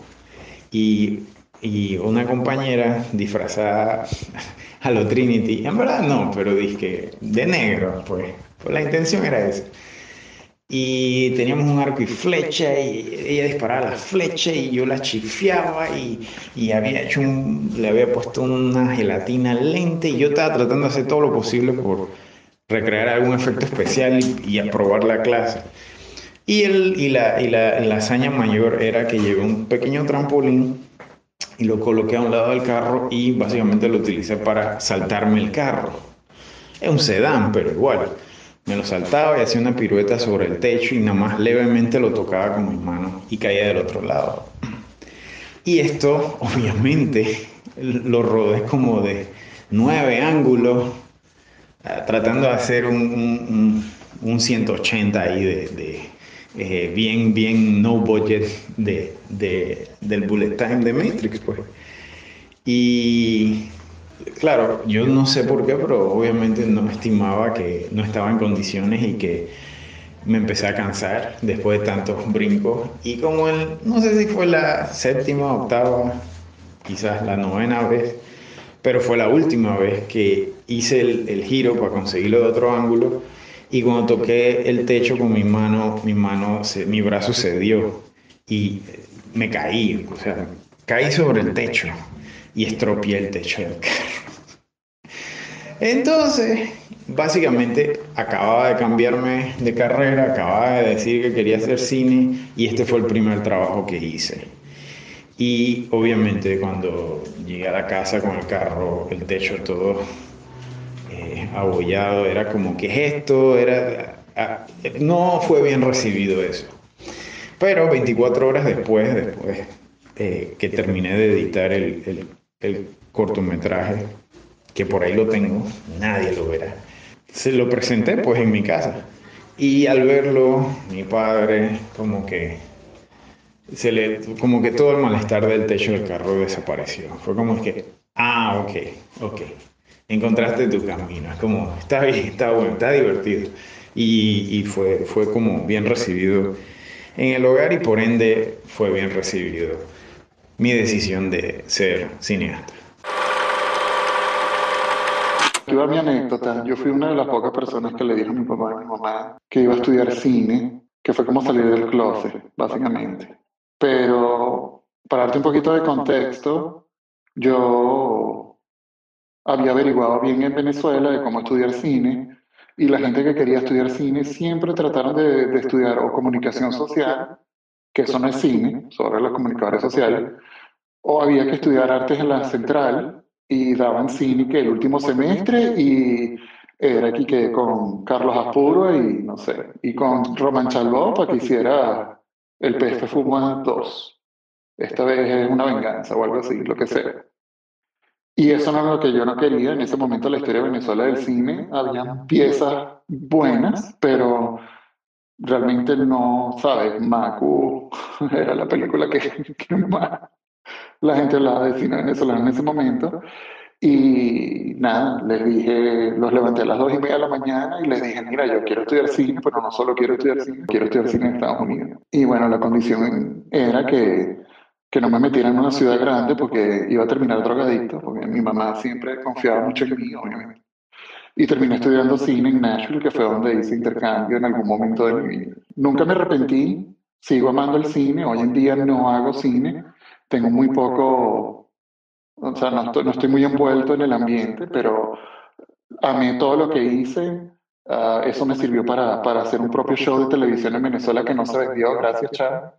y, y, una compañera disfrazada a lo Trinity. En verdad no, pero dije de negro, pues. pues la intención era esa y teníamos un arco y flecha y ella disparaba la flecha y yo la chifiaba y, y, había hecho un, le había puesto una gelatina lente y yo estaba tratando de hacer todo lo posible por recrear algún efecto especial y, aprobar la clase. Y, el, y, la, y la, hazaña mayor era que llevé un pequeño trampolín y lo coloqué a un lado del carro y básicamente lo utilicé para saltarme el carro. Es un sedán, pero igual. Me lo saltaba y hacía una pirueta sobre el techo y nada más levemente lo tocaba con mis manos y caía del otro lado. Y esto, obviamente, lo rodé como de nueve ángulos, ah, tratando de hacer un, 180 ahí de, eh, bien, bien no budget de, del bullet time de Matrix, pues. Y claro, yo no sé por qué, pero obviamente no me estimaba que no estaba en condiciones y que me empecé a cansar después de tantos brincos. Y como el, no sé si fue la séptima, octava, quizás la novena vez, pero fue la última vez que hice el, giro para conseguirlo de otro ángulo. Y cuando toqué el techo con mi mano, mi mano, mi brazo cedió y me caí, o sea, caí sobre el techo y estropeé el techo del carro. Entonces, básicamente acababa de cambiarme de carrera, acababa de decir que quería hacer cine y este fue el primer trabajo que hice. Y obviamente cuando llegué a la casa con el carro, el techo todo eh, abollado, era como, que esto? Era, ah, no fue bien recibido eso. Pero 24 horas después, después eh, que terminé de editar el, el cortometraje, que por ahí lo tengo, nadie lo verá. Se lo presenté pues en mi casa y al verlo mi padre como que se le como que todo el malestar del techo del carro desapareció. Fue como que, ah, ok, ok, encontraste tu camino. Es como, está bien, está bueno, está divertido. Y, y fue, fue como bien recibido en el hogar y por ende fue bien recibido mi decisión de ser cineasta. Yo mi anécdota. Yo fui una de las pocas personas que le dijo a mi papá y a mi mamá que iba a estudiar cine, que fue como salir del closet, básicamente. Pero para darte un poquito de contexto, yo había averiguado bien en Venezuela de cómo estudiar cine y la gente que quería estudiar cine siempre trataron de, de estudiar o comunicación social, que eso no es cine, sobre los comunicadores sociales, o había que estudiar artes en la central y daban cine que el último semestre y era aquí que con Carlos Apuro y no sé, y con Roman Chalbó para que hiciera el PF Fuma 2. Esta vez es una venganza o algo así, lo que sea. Y eso no es lo que yo no quería. En ese momento la historia de Venezuela del cine, había piezas buenas, pero realmente no, ¿sabes? Macu era la película que, que más la gente hablaba de cine venezolano en ese momento. Y nada, les dije, los levanté a las dos y media de la mañana y les dije, mira, yo quiero estudiar cine, pero no solo quiero estudiar cine, quiero estudiar cine en Estados Unidos. Y bueno, la condición era que, que no me metieran en una ciudad grande porque iba a terminar drogadicto, porque mi mamá siempre confiaba mucho en mí, obviamente. Y terminé estudiando cine en Nashville, que fue donde hice intercambio en algún momento de mi vida. Nunca me arrepentí, sigo amando el cine, hoy en día no hago cine, tengo muy poco, o sea, no estoy, no estoy muy envuelto en el ambiente, pero amé todo lo que hice. Uh, eso me sirvió para, para hacer un propio show de televisión en Venezuela que no se vendió, gracias Chad.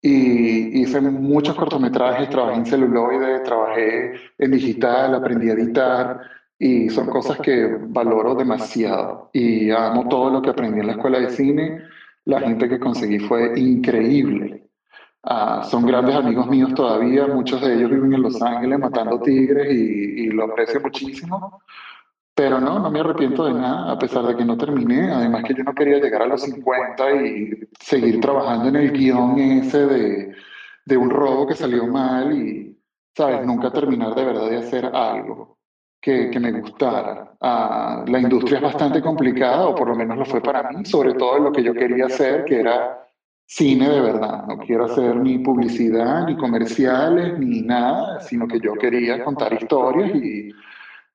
Y hice muchos cortometrajes, trabajé en celuloide, trabajé en digital, aprendí a editar y son cosas que valoro demasiado y amo todo lo que aprendí en la escuela de cine. La gente que conseguí fue increíble. Uh, son grandes amigos míos todavía, muchos de ellos viven en Los Ángeles matando tigres y, y lo aprecio muchísimo. Pero no, no me arrepiento de nada, a pesar de que no terminé. Además que yo no quería llegar a los 50 y seguir trabajando en el guion ese de, de un robo que salió mal y, ¿sabes? Nunca terminar de verdad de hacer algo que, que me gustara. Ah, la industria es bastante complicada, o por lo menos lo fue para mí, sobre todo en lo que yo quería hacer, que era cine de verdad. No quiero hacer ni publicidad, ni comerciales, ni nada, sino que yo quería contar historias y,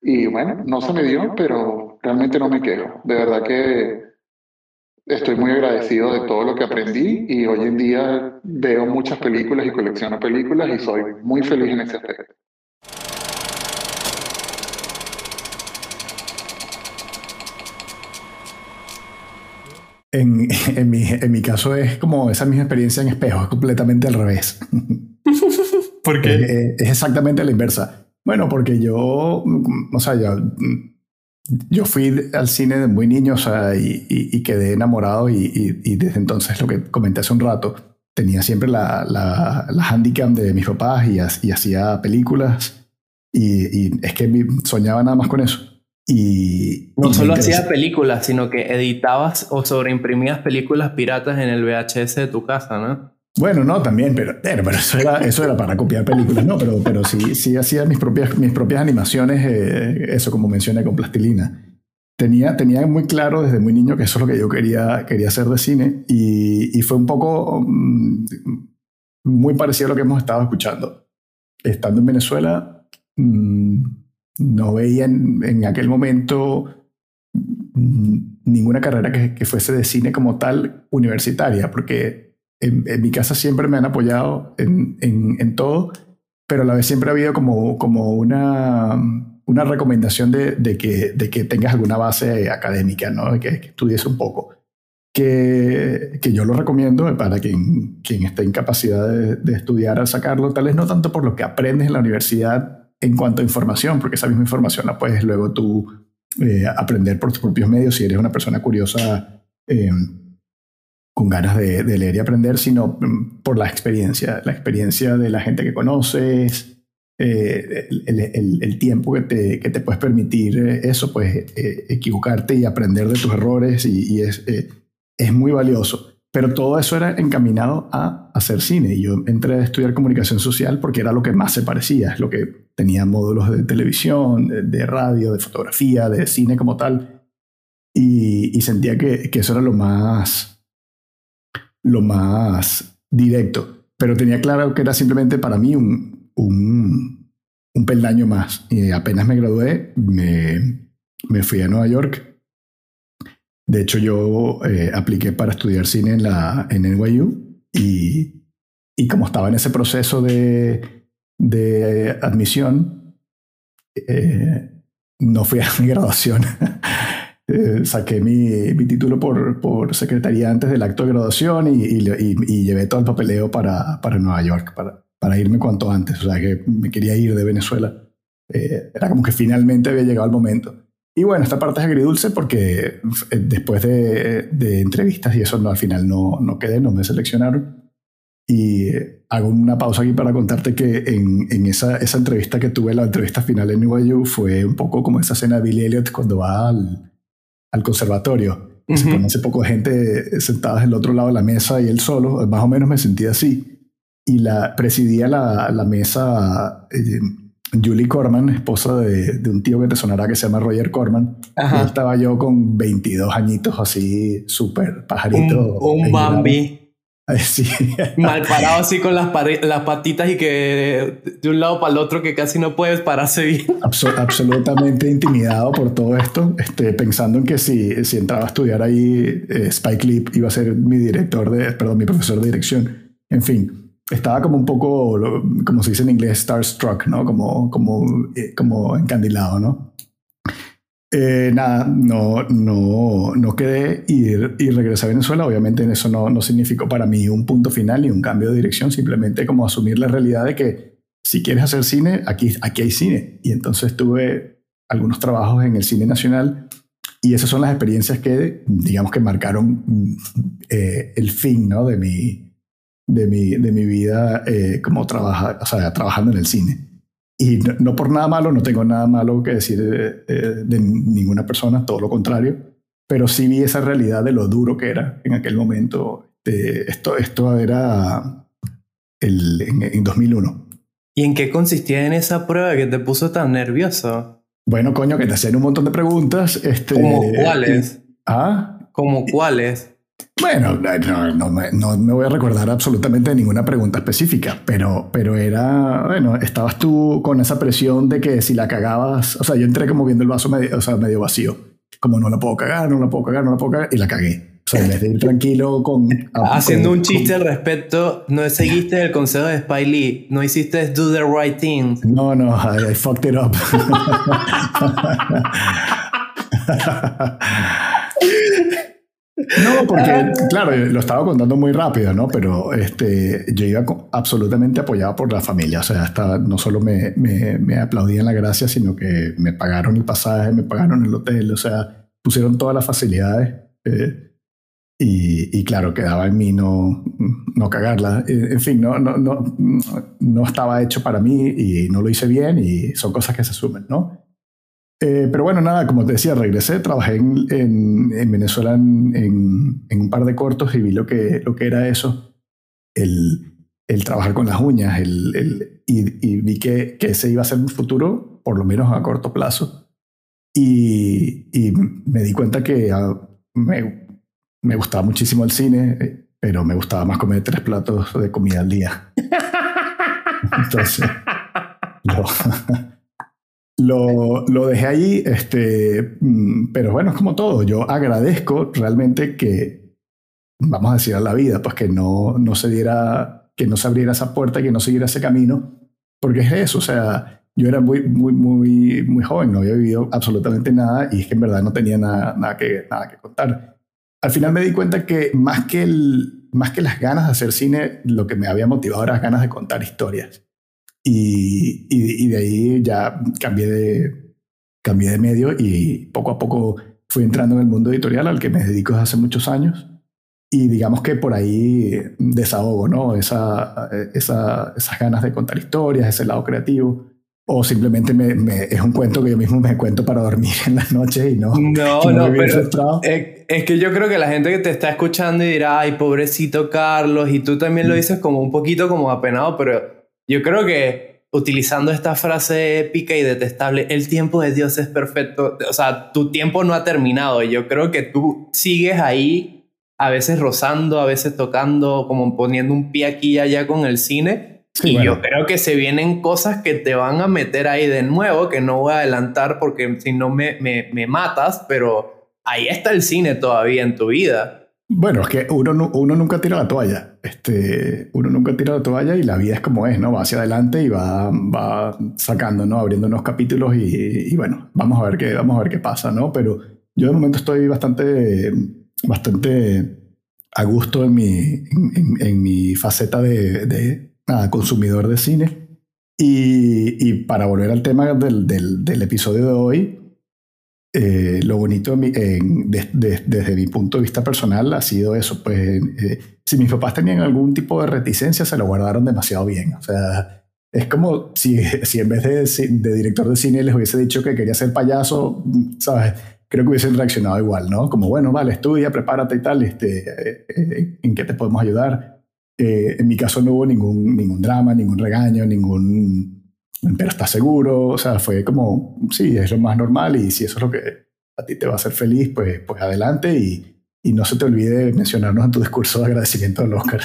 y bueno, no se me dio, pero realmente no me quejo. De verdad que estoy muy agradecido de todo lo que aprendí y hoy en día veo muchas películas y colecciono películas y soy muy feliz en ese aspecto. En, en, mi, en mi caso es como esa misma experiencia en espejo, es completamente al revés. ¿Por qué? Es, es exactamente la inversa. Bueno, porque yo, o sea, yo, yo fui al cine de muy niño, o sea, y, y, y quedé enamorado y, y, desde entonces, lo que comenté hace un rato, tenía siempre la, la, la handicap de mis papás y, y hacía películas y, es que soñaba nada más con eso. Y, no solo hacías películas, sino que editabas o sobreimprimías películas piratas en el VHS de tu casa, ¿no? Bueno, no, también, pero, pero, eso, era, eso era para copiar películas, ¿no? Pero, pero sí, sí hacía mis propias, mis propias animaciones, eh, eso como mencioné con plastilina. Tenía, tenía muy claro desde muy niño que eso es lo que yo quería, quería hacer de cine y, y fue un poco um, muy parecido a lo que hemos estado escuchando. Estando en Venezuela, um, no veía en, en aquel momento ninguna carrera que, que, fuese de cine como tal universitaria, porque en, mi casa siempre me han apoyado en, todo, pero a la vez siempre ha habido como, una, recomendación de, que, de tengas alguna base académica, ¿no? que, que estudies un poco. Que, yo lo recomiendo para quien, esté en capacidad de, de estudiar al sacarlo, tal vez no tanto por lo que aprendes en la universidad, en cuanto a información, porque esa misma información la puedes luego tú eh, aprender por tus propios medios si eres una persona curiosa eh, con ganas de, leer y aprender, sino mm, por la experiencia, la experiencia de la gente que conoces, eh, el, tiempo que te, puedes permitir eso, pues equivocarte y aprender de tus errores y, es, muy valioso. Pero todo eso era encaminado a hacer cine. Y yo entré a estudiar comunicación social porque era lo que más se parecía, es lo que tenía módulos de televisión, de, radio, de fotografía, de cine como tal. Y, sentía que, eso era lo más, lo más directo. Pero tenía claro que era simplemente para mí un, un, un peldaño más. Y apenas me gradué, me, me fui a Nueva York de hecho, yo eh, apliqué para estudiar cine en, la, en NYU y, y como estaba en ese proceso de, de admisión, eh, no fui a mi graduación. Eh, saqué mi, mi, título por, por secretaría antes del acto de graduación y, y, y, llevé todo el papeleo para, para Nueva York, para, para irme cuanto antes. O sea, que me quería ir de Venezuela. Eh, era como que finalmente había llegado el momento. Y bueno, esta parte es agridulce porque eh, después de, de entrevistas y eso no, al final no, no quedé, no me seleccionaron. Y hago una pausa aquí para contarte que en, en esa, esa, entrevista que tuve, la entrevista final en NYU, fue un poco como esa escena de Billy Elliot cuando va al, al conservatorio. se pone hace poco gente sentada del otro lado de la mesa y él solo, más o menos me sentía así. Y la presidía la, la mesa eh, Julie Corman, esposa de, de, un tío que te sonará que se llama Roger Corman. Y estaba yo con 22 añitos así, súper pajarito. Un, un Bambi. Sí. Mal parado así con las, las patitas y que de un lado para el otro que casi no puedes pararse bien. absolutamente intimidado por todo esto, este, pensando en que si, si entraba a estudiar ahí, eh, Spike Lee iba a ser mi director de, perdón, mi profesor de dirección. En fin, estaba como un poco, como se dice en inglés, starstruck, ¿no? Como, como, eh, como encandilado, ¿no? Eh, nada, no, no, no quedé y, y, regresé a Venezuela. Obviamente eso no, no significó para mí un punto final ni un cambio de dirección, simplemente como asumir la realidad de que si quieres hacer cine, aquí, aquí hay cine. Y entonces tuve algunos trabajos en el cine nacional y esas son las experiencias que, digamos que marcaron eh, el fin ¿no? de, mi, de, mi, de mi vida eh, como trabaja, o trabajando en el cine. Y no, por nada malo, no tengo nada malo que decir de, ninguna persona, todo lo contrario, pero sí vi esa realidad de lo duro que era en aquel momento. esto, esto era el, en, 2001. ¿Y en qué consistía en esa prueba que te puso tan nervioso? Bueno, coño, que te hacían un montón de preguntas. Este, ¿Como cuáles? ¿Ah? ¿Como cuáles? Bueno, no, no, me voy a recordar absolutamente ninguna pregunta específica, pero, pero era, bueno, estabas tú con esa presión de que si la cagabas, o sea, yo entré como viendo el vaso medio, o sea, medio vacío, como no la puedo cagar, no la puedo cagar, no la puedo cagar, y la cagué. O sea, en vez de ir tranquilo con... Haciendo un chiste al respecto, no seguiste el consejo de Spy Lee, no hiciste do the right thing. No, no, I fucked it up. No, porque, claro, lo estaba contando muy rápido, ¿no? Pero este, yo iba absolutamente apoyado por la familia. O sea, hasta no solo me, me, me aplaudían la gracia, sino que me pagaron el pasaje, me pagaron el hotel, o sea, pusieron todas las facilidades. Eh, y, y, claro, quedaba en mí no, no cagarla. Eh, en fin, no, no, no, no estaba hecho para mí y no lo hice bien y son cosas que se asumen, ¿no? Eh, pero bueno, nada, como te decía, regresé, trabajé en, en, Venezuela en, en, un par de cortos y vi lo que, lo que era eso, el, el trabajar con las uñas, el, el y, vi que, que, ese iba a ser un futuro, por lo menos a corto plazo. Y, y me di cuenta que ah, me, me, gustaba muchísimo el cine, pero me gustaba más comer tres platos de comida al día. Entonces, lo, lo, lo, dejé allí, este, mm, pero bueno, es como todo. Yo agradezco realmente que, vamos a decir a la vida, pues que no, no se diera, que no se abriera esa puerta, que no siguiera ese camino, porque es eso, o sea, yo era muy, muy, muy, muy joven, no había vivido absolutamente nada y es que en verdad no tenía nada, nada, que, nada que contar. Al final me di cuenta que más que, el, más que las ganas de hacer cine, lo que me había motivado era las ganas de contar historias. Y, y, de ahí ya cambié de, cambié de medio y poco a poco fui entrando en el mundo editorial al que me dedico desde hace muchos años. Y digamos que por ahí desahogo, ¿no? Esa, esa, esas ganas de contar historias, ese lado creativo. O simplemente me, me, es un cuento que yo mismo me cuento para dormir en las noches y no. No, no, pero es, es, que yo creo que la gente que te está escuchando y dirá, ay, pobrecito Carlos, y tú también lo mm. dices como un poquito como apenado, pero yo creo que utilizando esta frase épica y detestable, el tiempo de Dios es perfecto, o sea, tu tiempo no ha terminado. Yo creo que tú sigues ahí, a veces rozando, a veces tocando, como poniendo un pie aquí y allá con el cine. y yo creo que se vienen cosas que te van a meter ahí de nuevo, que no voy a adelantar porque si no me, me, me matas, pero ahí está el cine todavía en tu vida. Bueno, es que uno, uno nunca tira la toalla. Este, uno nunca tira la toalla y la vida es como es, ¿no? Va hacia adelante y va, va sacando, ¿no? Abriendo unos capítulos y, bueno, vamos a ver qué, vamos a ver qué pasa, ¿no? Pero yo de momento estoy bastante, bastante a gusto en mi, en, mi faceta de, de consumidor de cine. Y, y, para volver al tema del, del, del episodio de hoy, eh, lo bonito desde mi punto de vista personal ha sido eso, pues eh, si mis papás tenían algún tipo de reticencia se lo guardaron demasiado bien, o sea, es como si, si en vez de, de, director de cine les hubiese dicho que quería ser payaso, ¿sabes? creo que hubiesen reaccionado igual, ¿no? Como, bueno, vale, estudia, prepárate y tal, este, eh, ¿en qué te podemos ayudar? En mi caso no hubo ningún, ningún drama, ningún regaño, ningún, pero estás seguro, o sea, fue como, sí, es lo más normal y si eso es lo que a ti te va a hacer feliz, pues, pues adelante y, y no se te olvide mencionarnos en tu discurso de agradecimiento al Oscar.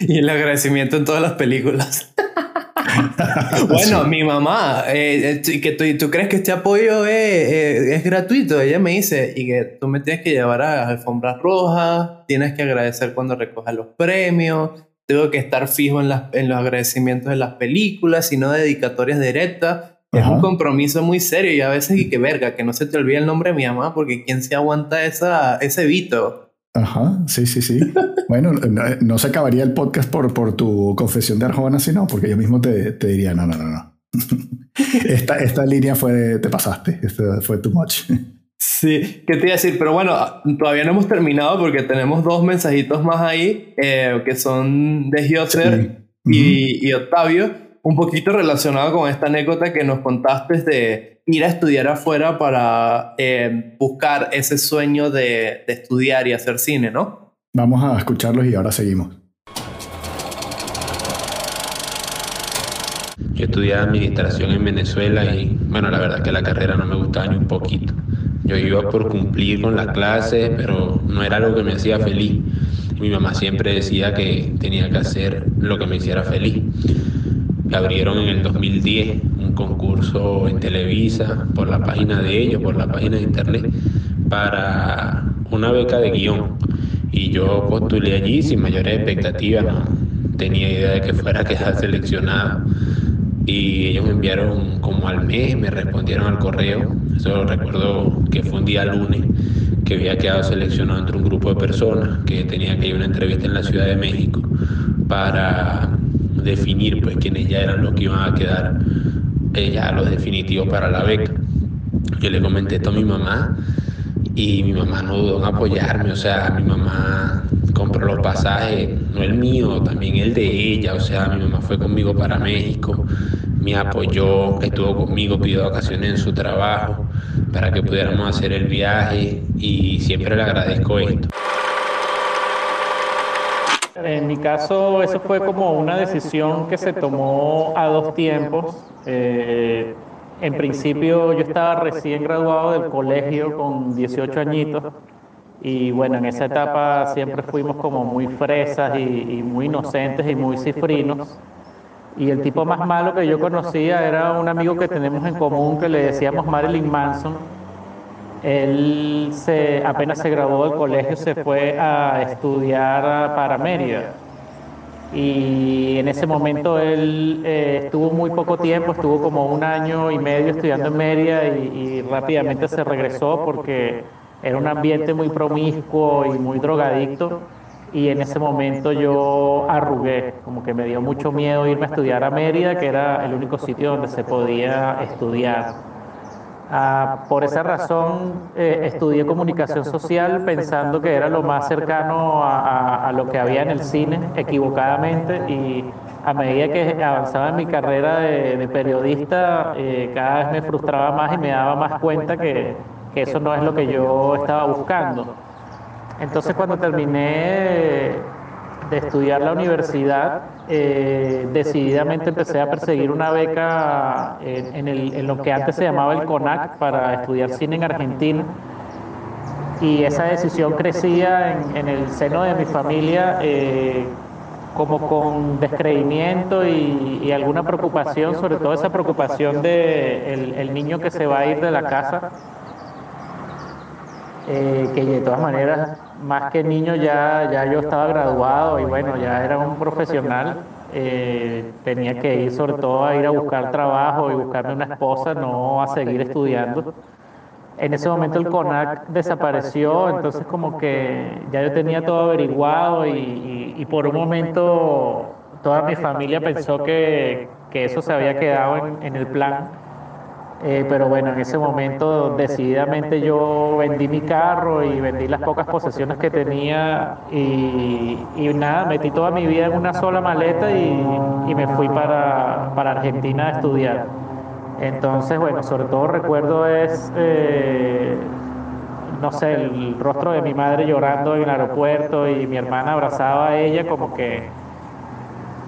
Y el agradecimiento en todas las películas. bueno, mi mamá, eh, eh que tú, tú, crees que este apoyo es, es, gratuito, ella me dice, y que tú me tienes que llevar a las alfombras rojas, tienes que agradecer cuando recojas los premios, tengo que estar fijo en, las, en los agradecimientos de las películas y no dedicatorias directas. Es un compromiso muy serio y a veces y que verga, que no se te olvide el nombre de mi mamá porque ¿quién se aguanta esa, ese vito? Ajá, sí, sí, sí. bueno, no, se acabaría el podcast por, por tu confesión de Arjona, sino porque yo mismo te, te diría, no, no, no, no. esta, esta línea fue, te pasaste, Esto fue too much. Sí, ¿qué te iba a decir? Pero bueno, todavía no hemos terminado porque tenemos dos mensajitos más ahí eh, que son de Gioser y, y Octavio un poquito relacionado con esta anécdota que nos contaste de ir a estudiar afuera para eh, buscar ese sueño de, de estudiar y hacer cine, ¿no? Vamos a escucharlos y ahora seguimos. Yo estudié administración en Venezuela y bueno, la verdad que la carrera no me gustaba ni un poquito. Yo iba por cumplir con las clases, pero no era algo que me hacía feliz. Mi mamá siempre decía que tenía que hacer lo que me hiciera feliz abrieron en el 2010 un concurso en Televisa por la página de ellos, por la página de internet, para una beca de guion. Y yo postulé allí sin mayores expectativas, no tenía idea de que fuera a quedar seleccionado. Y ellos me enviaron como al mes, me respondieron al correo. Eso recuerdo que fue un día lunes que había quedado seleccionado entre un grupo de personas que tenía que ir a una entrevista en la Ciudad de México para definir pues quiénes ya eran los que iban a quedar eh, ya los definitivos para la beca. Yo le comenté esto a mi mamá y mi mamá no dudó en apoyarme, o sea, mi mamá compró los pasajes, no el mío, también el de ella, o sea, mi mamá fue conmigo para México, me apoyó, estuvo conmigo, pidió vacaciones en su trabajo para que pudiéramos hacer el viaje y siempre le agradezco esto. En mi caso, eso fue como una decisión que se tomó a dos tiempos. Eh, en principio, yo estaba recién graduado del colegio con 18 añitos. Y bueno, en esa etapa siempre fuimos como muy fresas y, muy inocentes y muy cifrinos. Y el tipo más malo que yo conocía era un amigo que tenemos en común que le decíamos Marilyn Manson él se, apenas se graduó del colegio, se fue a estudiar para Mérida. Y en ese momento él eh, estuvo muy poco tiempo, estuvo como un año y medio estudiando en Mérida y, rápidamente se regresó porque era un ambiente muy promiscuo y muy drogadicto. Y en ese momento yo arrugué, como que me dio mucho miedo irme a estudiar a Mérida, que era el único sitio donde se podía estudiar. Ah, por esa razón eh, estudié comunicación social pensando que era lo más cercano a, lo que había en el cine, equivocadamente, y a medida que avanzaba en mi carrera de, periodista, eh, cada vez me frustraba más y me daba más cuenta que, que eso no es lo que yo estaba buscando. Entonces cuando terminé de estudiar la universidad, eh, decididamente empecé a perseguir una beca en, lo que antes se llamaba el CONAC para estudiar cine en Argentina. Y esa decisión crecía en, el seno de mi familia eh, como con descreimiento y, alguna preocupación, sobre todo esa preocupación de niño que se va a ir de la casa, eh, que de todas maneras más que niño ya, ya yo estaba graduado y bueno, ya era un profesional. Eh, tenía que ir sobre todo a ir a buscar trabajo y buscarme una esposa, no a seguir estudiando. En ese momento el CONAC desapareció, entonces como que ya yo tenía todo averiguado y, por un momento toda mi familia pensó que, que eso se había quedado en, en el plan eh, pero bueno, en ese momento decididamente yo vendí mi carro y vendí las pocas posesiones que tenía y, nada, metí toda mi vida en una sola maleta y, me fui para, Argentina a estudiar. Entonces, bueno, sobre todo recuerdo es eh, no sé, el rostro de mi madre llorando en el aeropuerto y mi hermana abrazaba a ella como que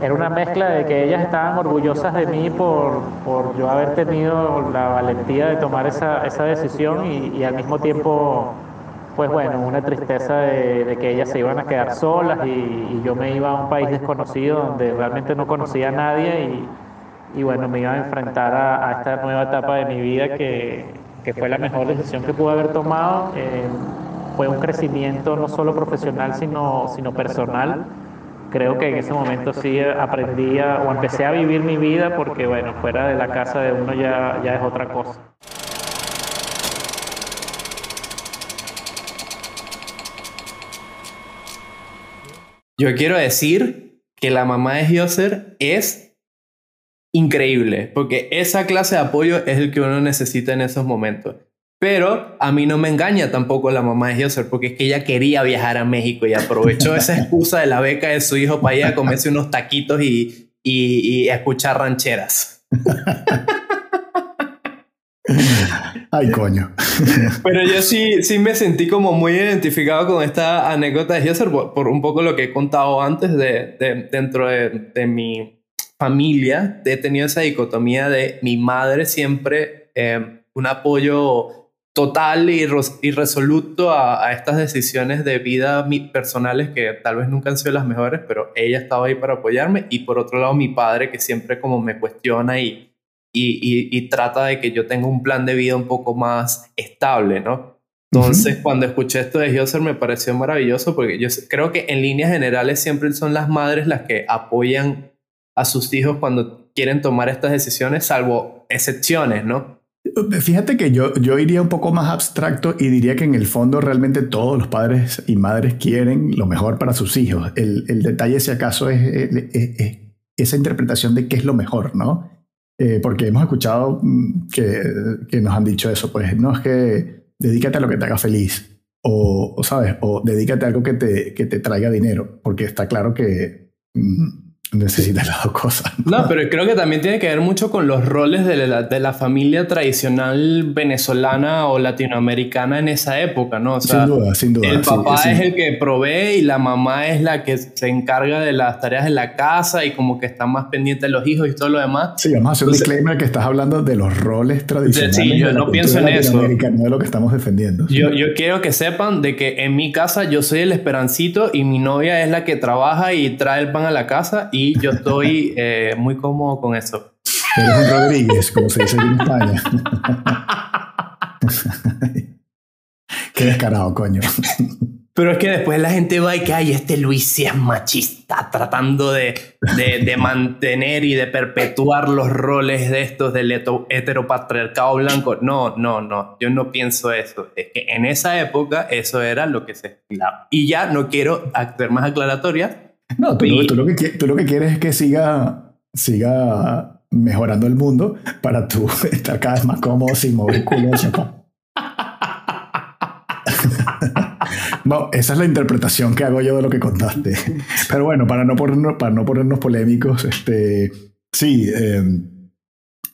era una mezcla de que ellas estaban orgullosas de mí por, por yo haber tenido la valentía de tomar esa, esa decisión y, al mismo tiempo, pues bueno, una tristeza de, que ellas se iban a quedar solas y, yo me iba a un país desconocido donde realmente no conocía a nadie y, bueno, me iba a enfrentar a, esta nueva etapa de mi vida que, que, fue la mejor decisión que pude haber tomado. Eh, fue un crecimiento no solo profesional, sino, sino personal creo que en ese momento sí aprendía o empecé a vivir mi vida porque, bueno, fuera de la casa de uno ya, ya es otra cosa. Yo quiero decir que la mamá de Gioser es increíble, porque esa clase de apoyo es el que uno necesita en esos momentos. Pero a mí no me engaña tampoco la mamá de Gioser, porque es que ella quería viajar a México y aprovechó esa excusa de la beca de su hijo para ir a comerse unos taquitos y, y, escuchar rancheras. Ay, coño. Pero yo sí, sí me sentí como muy identificado con esta anécdota de Gioser por, un poco lo que he contado antes de, de dentro de, de, mi familia. He tenido esa dicotomía de mi madre siempre eh, un apoyo total y, resoluto a, estas decisiones de vida personales que tal vez nunca han sido las mejores, pero ella estaba ahí para apoyarme y por otro lado mi padre que siempre como me cuestiona y, y, y, trata de que yo tenga un plan de vida un poco más estable, ¿no? Entonces, cuando escuché esto de Gioser me pareció maravilloso porque yo creo que en líneas generales siempre son las madres las que apoyan a sus hijos cuando quieren tomar estas decisiones, salvo excepciones, ¿no? Fíjate que yo, yo iría un poco más abstracto y diría que en el fondo realmente todos los padres y madres quieren lo mejor para sus hijos. El, el detalle, si acaso, es, esa interpretación de qué es lo mejor, ¿no? Eh, porque hemos escuchado mm, que, que, nos han dicho eso, pues no es que dedícate a lo que te haga feliz o, o ¿sabes? O dedícate a algo que te, que te traiga dinero, porque está claro que... Mm, necesita las dos cosas. ¿no? pero creo que también tiene que ver mucho con los roles de la, de la, familia tradicional venezolana o latinoamericana en esa época, ¿no? sin duda, sin duda. El papá es el que provee y la mamá es la que se encarga de las tareas de la casa y como que está más pendiente de los hijos y todo lo demás. Sí, vamos a hacer un disclaimer que estás hablando de los roles tradicionales. Sí, yo no pienso en eso. No es lo que estamos defendiendo. Yo, yo quiero que sepan de que en mi casa yo soy el esperancito y mi novia es la que trabaja y trae el pan a la casa y y yo estoy eh, muy cómodo con eso. Eres un Rodríguez, como se dice en España. Qué descarado, coño. Pero es que después la gente va y que, ay, este Luis sí es machista, tratando de, de, de, mantener y de perpetuar los roles de estos del heteropatriarcado blanco. No, no, no, yo no pienso eso. Es que en esa época eso era lo que se estilaba. Y ya no quiero hacer más aclaratorias, no, tú, lo, que, tú lo que quieres es que siga, siga mejorando el mundo para tú estar cada vez más cómodo sin mover culo bueno, esa es la interpretación que hago yo de lo que contaste. Pero bueno, para no ponernos, para no ponernos polémicos, este, sí, eh,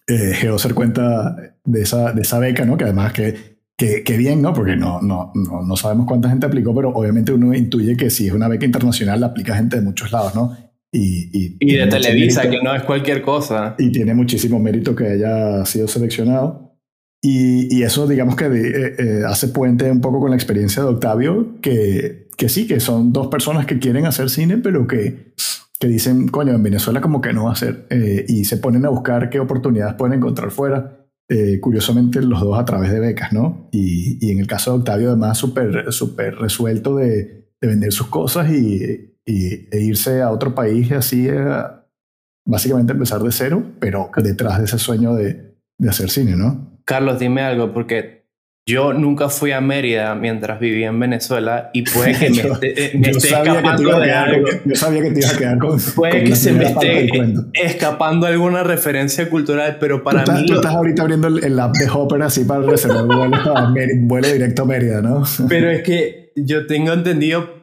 eh, Geoser cuenta de esa, de esa beca, ¿no? Que además que que, bien, ¿no? Porque no, no, no, sabemos cuánta gente aplicó, pero obviamente uno intuye que si es una beca internacional la aplica gente de muchos lados, ¿no? Y, y, de Televisa, que no es cualquier cosa. Y tiene muchísimo mérito que haya sido seleccionado. Y, y eso, digamos que eh, eh, hace puente un poco con la experiencia de Octavio, que, que sí, que son dos personas que quieren hacer cine, pero que, que dicen, coño, en Venezuela como que no va a ser. Eh, y se ponen a buscar qué oportunidades pueden encontrar fuera. Eh, curiosamente los dos a través de becas, ¿no? Y, y en el caso de Octavio, además, súper super resuelto de, de, vender sus cosas y, y, e irse a otro país así, eh, básicamente empezar de cero, pero detrás de ese sueño de, de hacer cine, ¿no? Carlos, dime algo, porque yo nunca fui a Mérida mientras vivía en Venezuela y puede que me, esté, escapando de algo. yo sabía que te iba a quedar con. Puede que se me esté escapando alguna referencia cultural, pero para tú mí. Tú estás ahorita abriendo el, app de Hopper así para reservar vuelo, vuelo directo a Mérida, ¿no? pero es que yo tengo entendido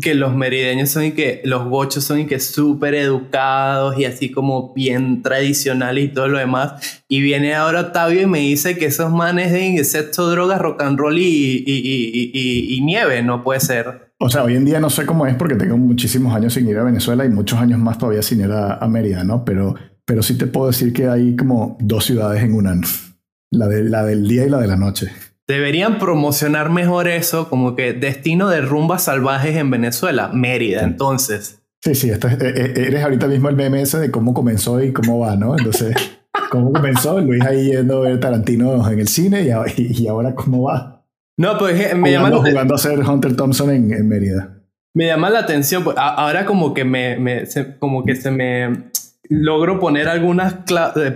que los merideños son y que los gochos son y que súper educados y así como bien tradicionales y todo lo demás. Y viene ahora Octavio y me dice que esos manes de sexo, drogas, rock and roll y, y, nieve, no puede ser. O sea, hoy en día no sé cómo es porque tengo muchísimos años sin ir a Venezuela y muchos años más todavía sin ir a, a Mérida, ¿no? Pero, pero sí te puedo decir que hay como dos ciudades en una, la, de, la del día y la de la noche. Deberían promocionar mejor eso, como que destino de rumbas salvajes en Venezuela, Mérida, entonces. Sí, sí, eh, eh, eres ahorita mismo el meme ese de cómo comenzó y cómo va, ¿no? Entonces, ¿cómo comenzó? Luis ahí yendo a ver Tarantino en el cine y, ahora cómo va. No, pues me llama Jugando a ser Hunter Thompson en, Mérida. Me llama la atención, pues, ahora como que me, como que se me logro poner algunas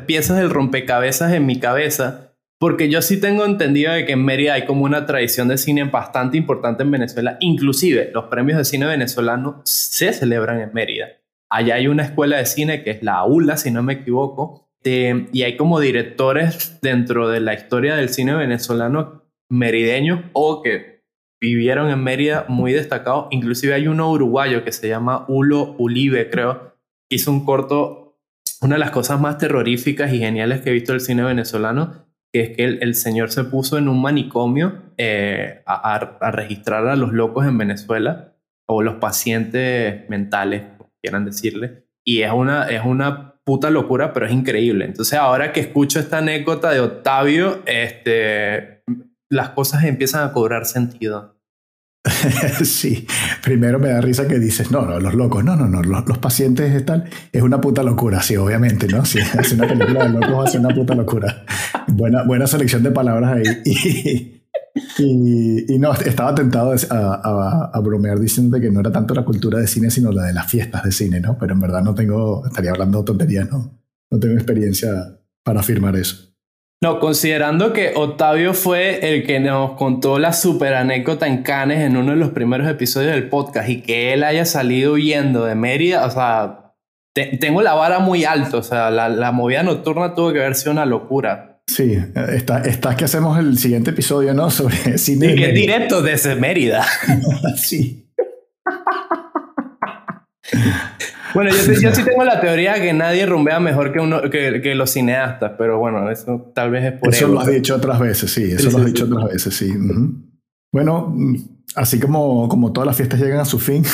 piezas del rompecabezas en mi cabeza porque yo sí tengo entendido de que en Mérida hay como una tradición de cine bastante importante en Venezuela. Inclusive los premios de cine venezolano se celebran en Mérida. Allá hay una escuela de cine que es la AULA, si no me equivoco. y hay como directores dentro de la historia del cine venezolano merideño o que vivieron en Mérida muy destacados. Inclusive hay uno uruguayo que se llama Ulo Ulibe, creo. Hizo un corto, una de las cosas más terroríficas y geniales que he visto del cine venezolano que es que el, señor se puso en un manicomio eh, a, registrar a los locos en Venezuela o los pacientes mentales, quieran decirle. Y es una, es una puta locura, pero es increíble. Entonces ahora que escucho esta anécdota de Octavio, este, las cosas empiezan a cobrar sentido. sí, primero me da risa que dices, no, no, los locos, no, no, no, los, pacientes están, es una puta locura, sí, obviamente, ¿no? Si es una película de locos, es una puta locura. Buena, buena selección de palabras ahí. Y, y, no, estaba tentado a, a, bromear diciendo que no era tanto la cultura de cine, sino la de las fiestas de cine, ¿no? Pero en verdad no tengo, estaría hablando tonterías, ¿no? No tengo experiencia para afirmar eso. No, considerando que Octavio fue el que nos contó la super anécdota en Cannes en uno de los primeros episodios del podcast y que él haya salido huyendo de Mérida, o sea, tengo la vara muy alta, o sea, la, movida nocturna tuvo que haber sido una locura. Sí, está, está que hacemos el siguiente episodio, ¿no? Sobre cine. Y que directo desde Mérida. sí. Bueno, yo, sí tengo la teoría que nadie rumbea mejor que, uno, que, los cineastas, pero bueno, eso tal vez es por eso. Eso lo has dicho otras veces, sí, eso lo has dicho otras veces, sí. Bueno, así como, como todas las fiestas llegan a su fin,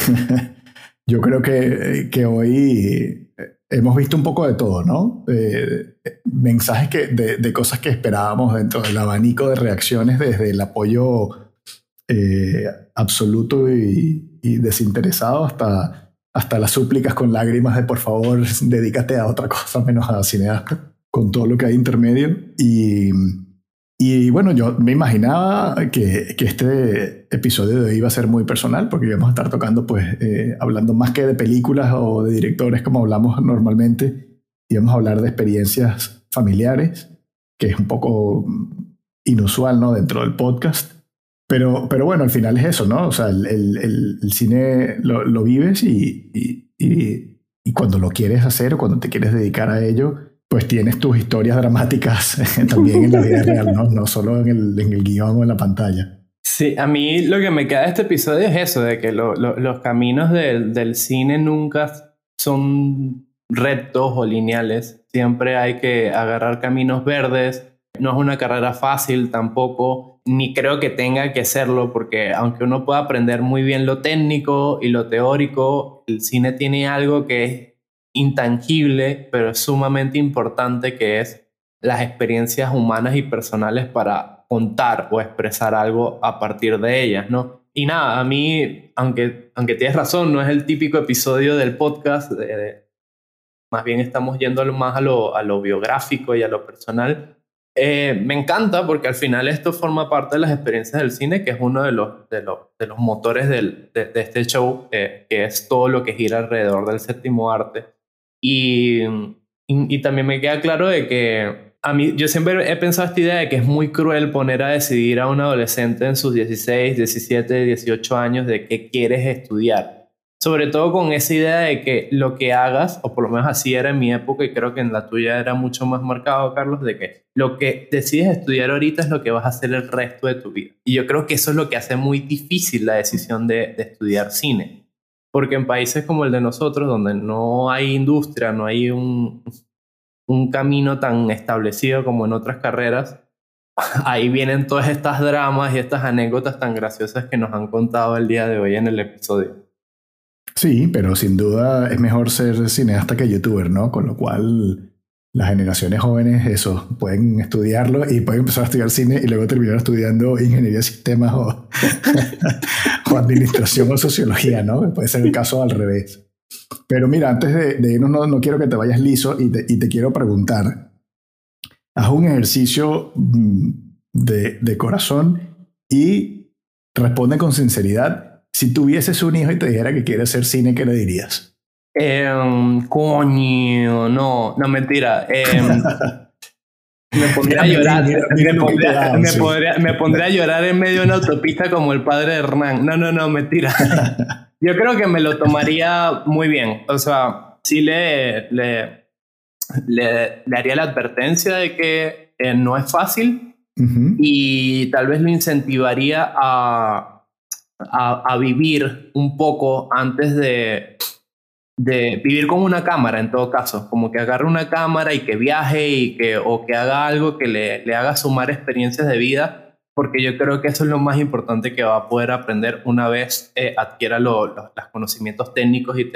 yo creo que, que hoy hemos visto un poco de todo, ¿no? Eh, mensajes que, de, de, cosas que esperábamos dentro del abanico de reacciones, desde el apoyo eh, absoluto y, y desinteresado hasta hasta las súplicas con lágrimas de por favor, dedícate a otra cosa menos a cineasta, con todo lo que hay intermedio. Y, y bueno, yo me imaginaba que, que, este episodio de hoy iba a ser muy personal, porque íbamos a estar tocando, pues, eh, hablando más que de películas o de directores como hablamos normalmente, íbamos a hablar de experiencias familiares, que es un poco inusual, ¿no? Dentro del podcast. Pero, pero bueno, al final es eso, ¿no? O sea, el, el, el cine lo, lo vives y, y, y, cuando lo quieres hacer o cuando te quieres dedicar a ello, pues tienes tus historias dramáticas también en la vida real, ¿no? No solo en el, en el guion o en la pantalla. Sí, a mí lo que me queda de este episodio es eso, de que lo, los caminos del, del cine nunca son rectos o lineales. Siempre hay que agarrar caminos verdes. No es una carrera fácil tampoco ni creo que tenga que serlo, porque aunque uno pueda aprender muy bien lo técnico y lo teórico, el cine tiene algo que es intangible, pero es sumamente importante, que es las experiencias humanas y personales para contar o expresar algo a partir de ellas, ¿no? Y nada, a mí, aunque, aunque tienes razón, no es el típico episodio del podcast, más bien estamos yendo más a lo, a lo biográfico y a lo personal, eh, me encanta porque al final esto forma parte de las experiencias del cine, que es uno de los, de los, de los motores del, de, este show, que es todo lo que gira alrededor del séptimo arte. Y, y, también me queda claro de que a mí, yo siempre he pensado esta idea de que es muy cruel poner a decidir a un adolescente en sus 16, 17, 18 años de qué quieres estudiar sobre todo con esa idea de que lo que hagas, o por lo menos así era en mi época y creo que en la tuya era mucho más marcado, Carlos, de que lo que decides estudiar ahorita es lo que vas a hacer el resto de tu vida. Y yo creo que eso es lo que hace muy difícil la decisión de, estudiar cine. porque en países como el de nosotros, donde no hay industria, no hay un, camino tan establecido como en otras carreras, ahí vienen todas estas dramas y estas anécdotas tan graciosas que nos han contado el día de hoy en el episodio. Sí, pero sin duda es mejor ser cineasta que youtuber, ¿no? Con lo cual las generaciones jóvenes, eso, pueden estudiarlo y pueden empezar a estudiar cine y luego terminar estudiando ingeniería de sistemas o, administración o sociología, ¿no? Puede ser el caso al revés. Pero mira, antes de, irnos, no, quiero que te vayas liso y te, y te quiero preguntar, haz un ejercicio mm, de, de corazón y responde con sinceridad. Si tuvieses un hijo y te dijera que quiere hacer cine, ¿qué le dirías? Eh, coño, no, no mentira. Em, me pondría a llorar. me, pondría, a llorar en medio de una autopista como el padre de Hernán. No, no, no, mentira. Yo creo que me lo tomaría muy bien. O sea, sí le, le, le, haría la advertencia de que eh, no es fácil y tal vez lo incentivaría a, a, a vivir un poco antes de de vivir con una cámara en todo caso, como que agarre una cámara y que viaje y que, o que haga algo que le, le haga sumar experiencias de vida, porque yo creo que eso es lo más importante que va a poder aprender una vez eh, adquiera los conocimientos técnicos y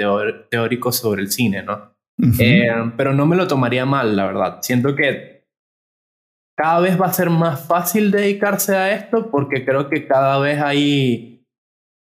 teóricos sobre el cine, ¿no? Eh, pero no me lo tomaría mal, la verdad. Siento que cada vez va a ser más fácil dedicarse a esto porque creo que cada vez hay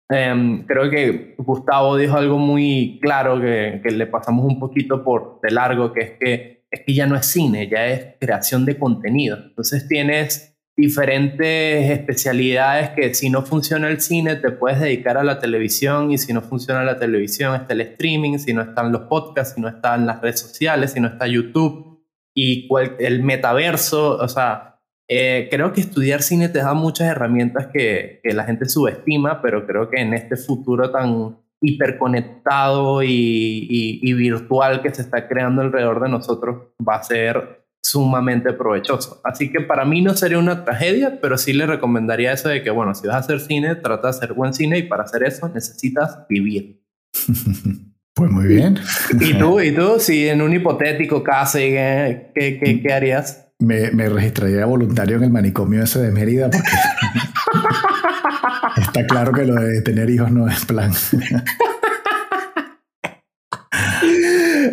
Em, creo que Gustavo dijo algo muy claro que, que, le pasamos un poquito por de largo, que es que es que ya no es cine, ya es creación de contenido. Entonces tienes diferentes especialidades que si no funciona el cine te puedes dedicar a la televisión y si no funciona la televisión está el streaming, si no están los podcasts, si no están las redes sociales, si no está YouTube y el metaverso, o sea, eh, creo que estudiar cine te da muchas herramientas que, que, la gente subestima, pero creo que en este futuro tan hiperconectado y, y, virtual que se está creando alrededor de nosotros va a ser sumamente provechoso. Así que para mí no sería una tragedia, pero sí le recomendaría eso de que, bueno, si vas a hacer cine, trata de hacer buen cine y para hacer eso necesitas vivir. Pues muy bien. ¿Y tú? ¿Y tú? Si en un hipotético caso, ¿qué, qué, qué harías? Me, me registraría voluntario en el manicomio ese de Mérida porque está claro que lo de tener hijos no es plan.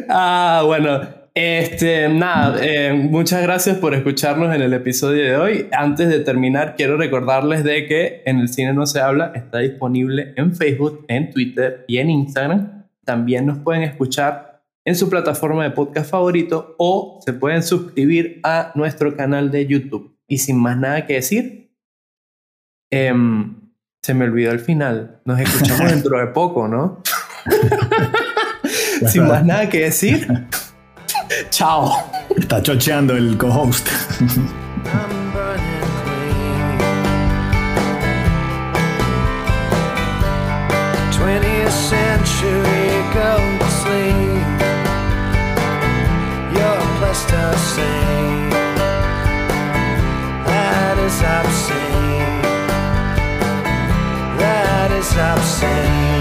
ah, bueno. Este, nada, eh, muchas gracias por escucharnos en el episodio de hoy. Antes de terminar, quiero recordarles de que en el cine no se habla está disponible en Facebook, en Twitter y en Instagram. También nos pueden escuchar en su plataforma de podcast favorito o se pueden suscribir a nuestro canal de YouTube. Y sin más nada que decir, em, se me olvidó el final. Nos escuchamos dentro de poco, ¿no? sin más nada que decir, chao. Está chocheando el co-host. stops saying.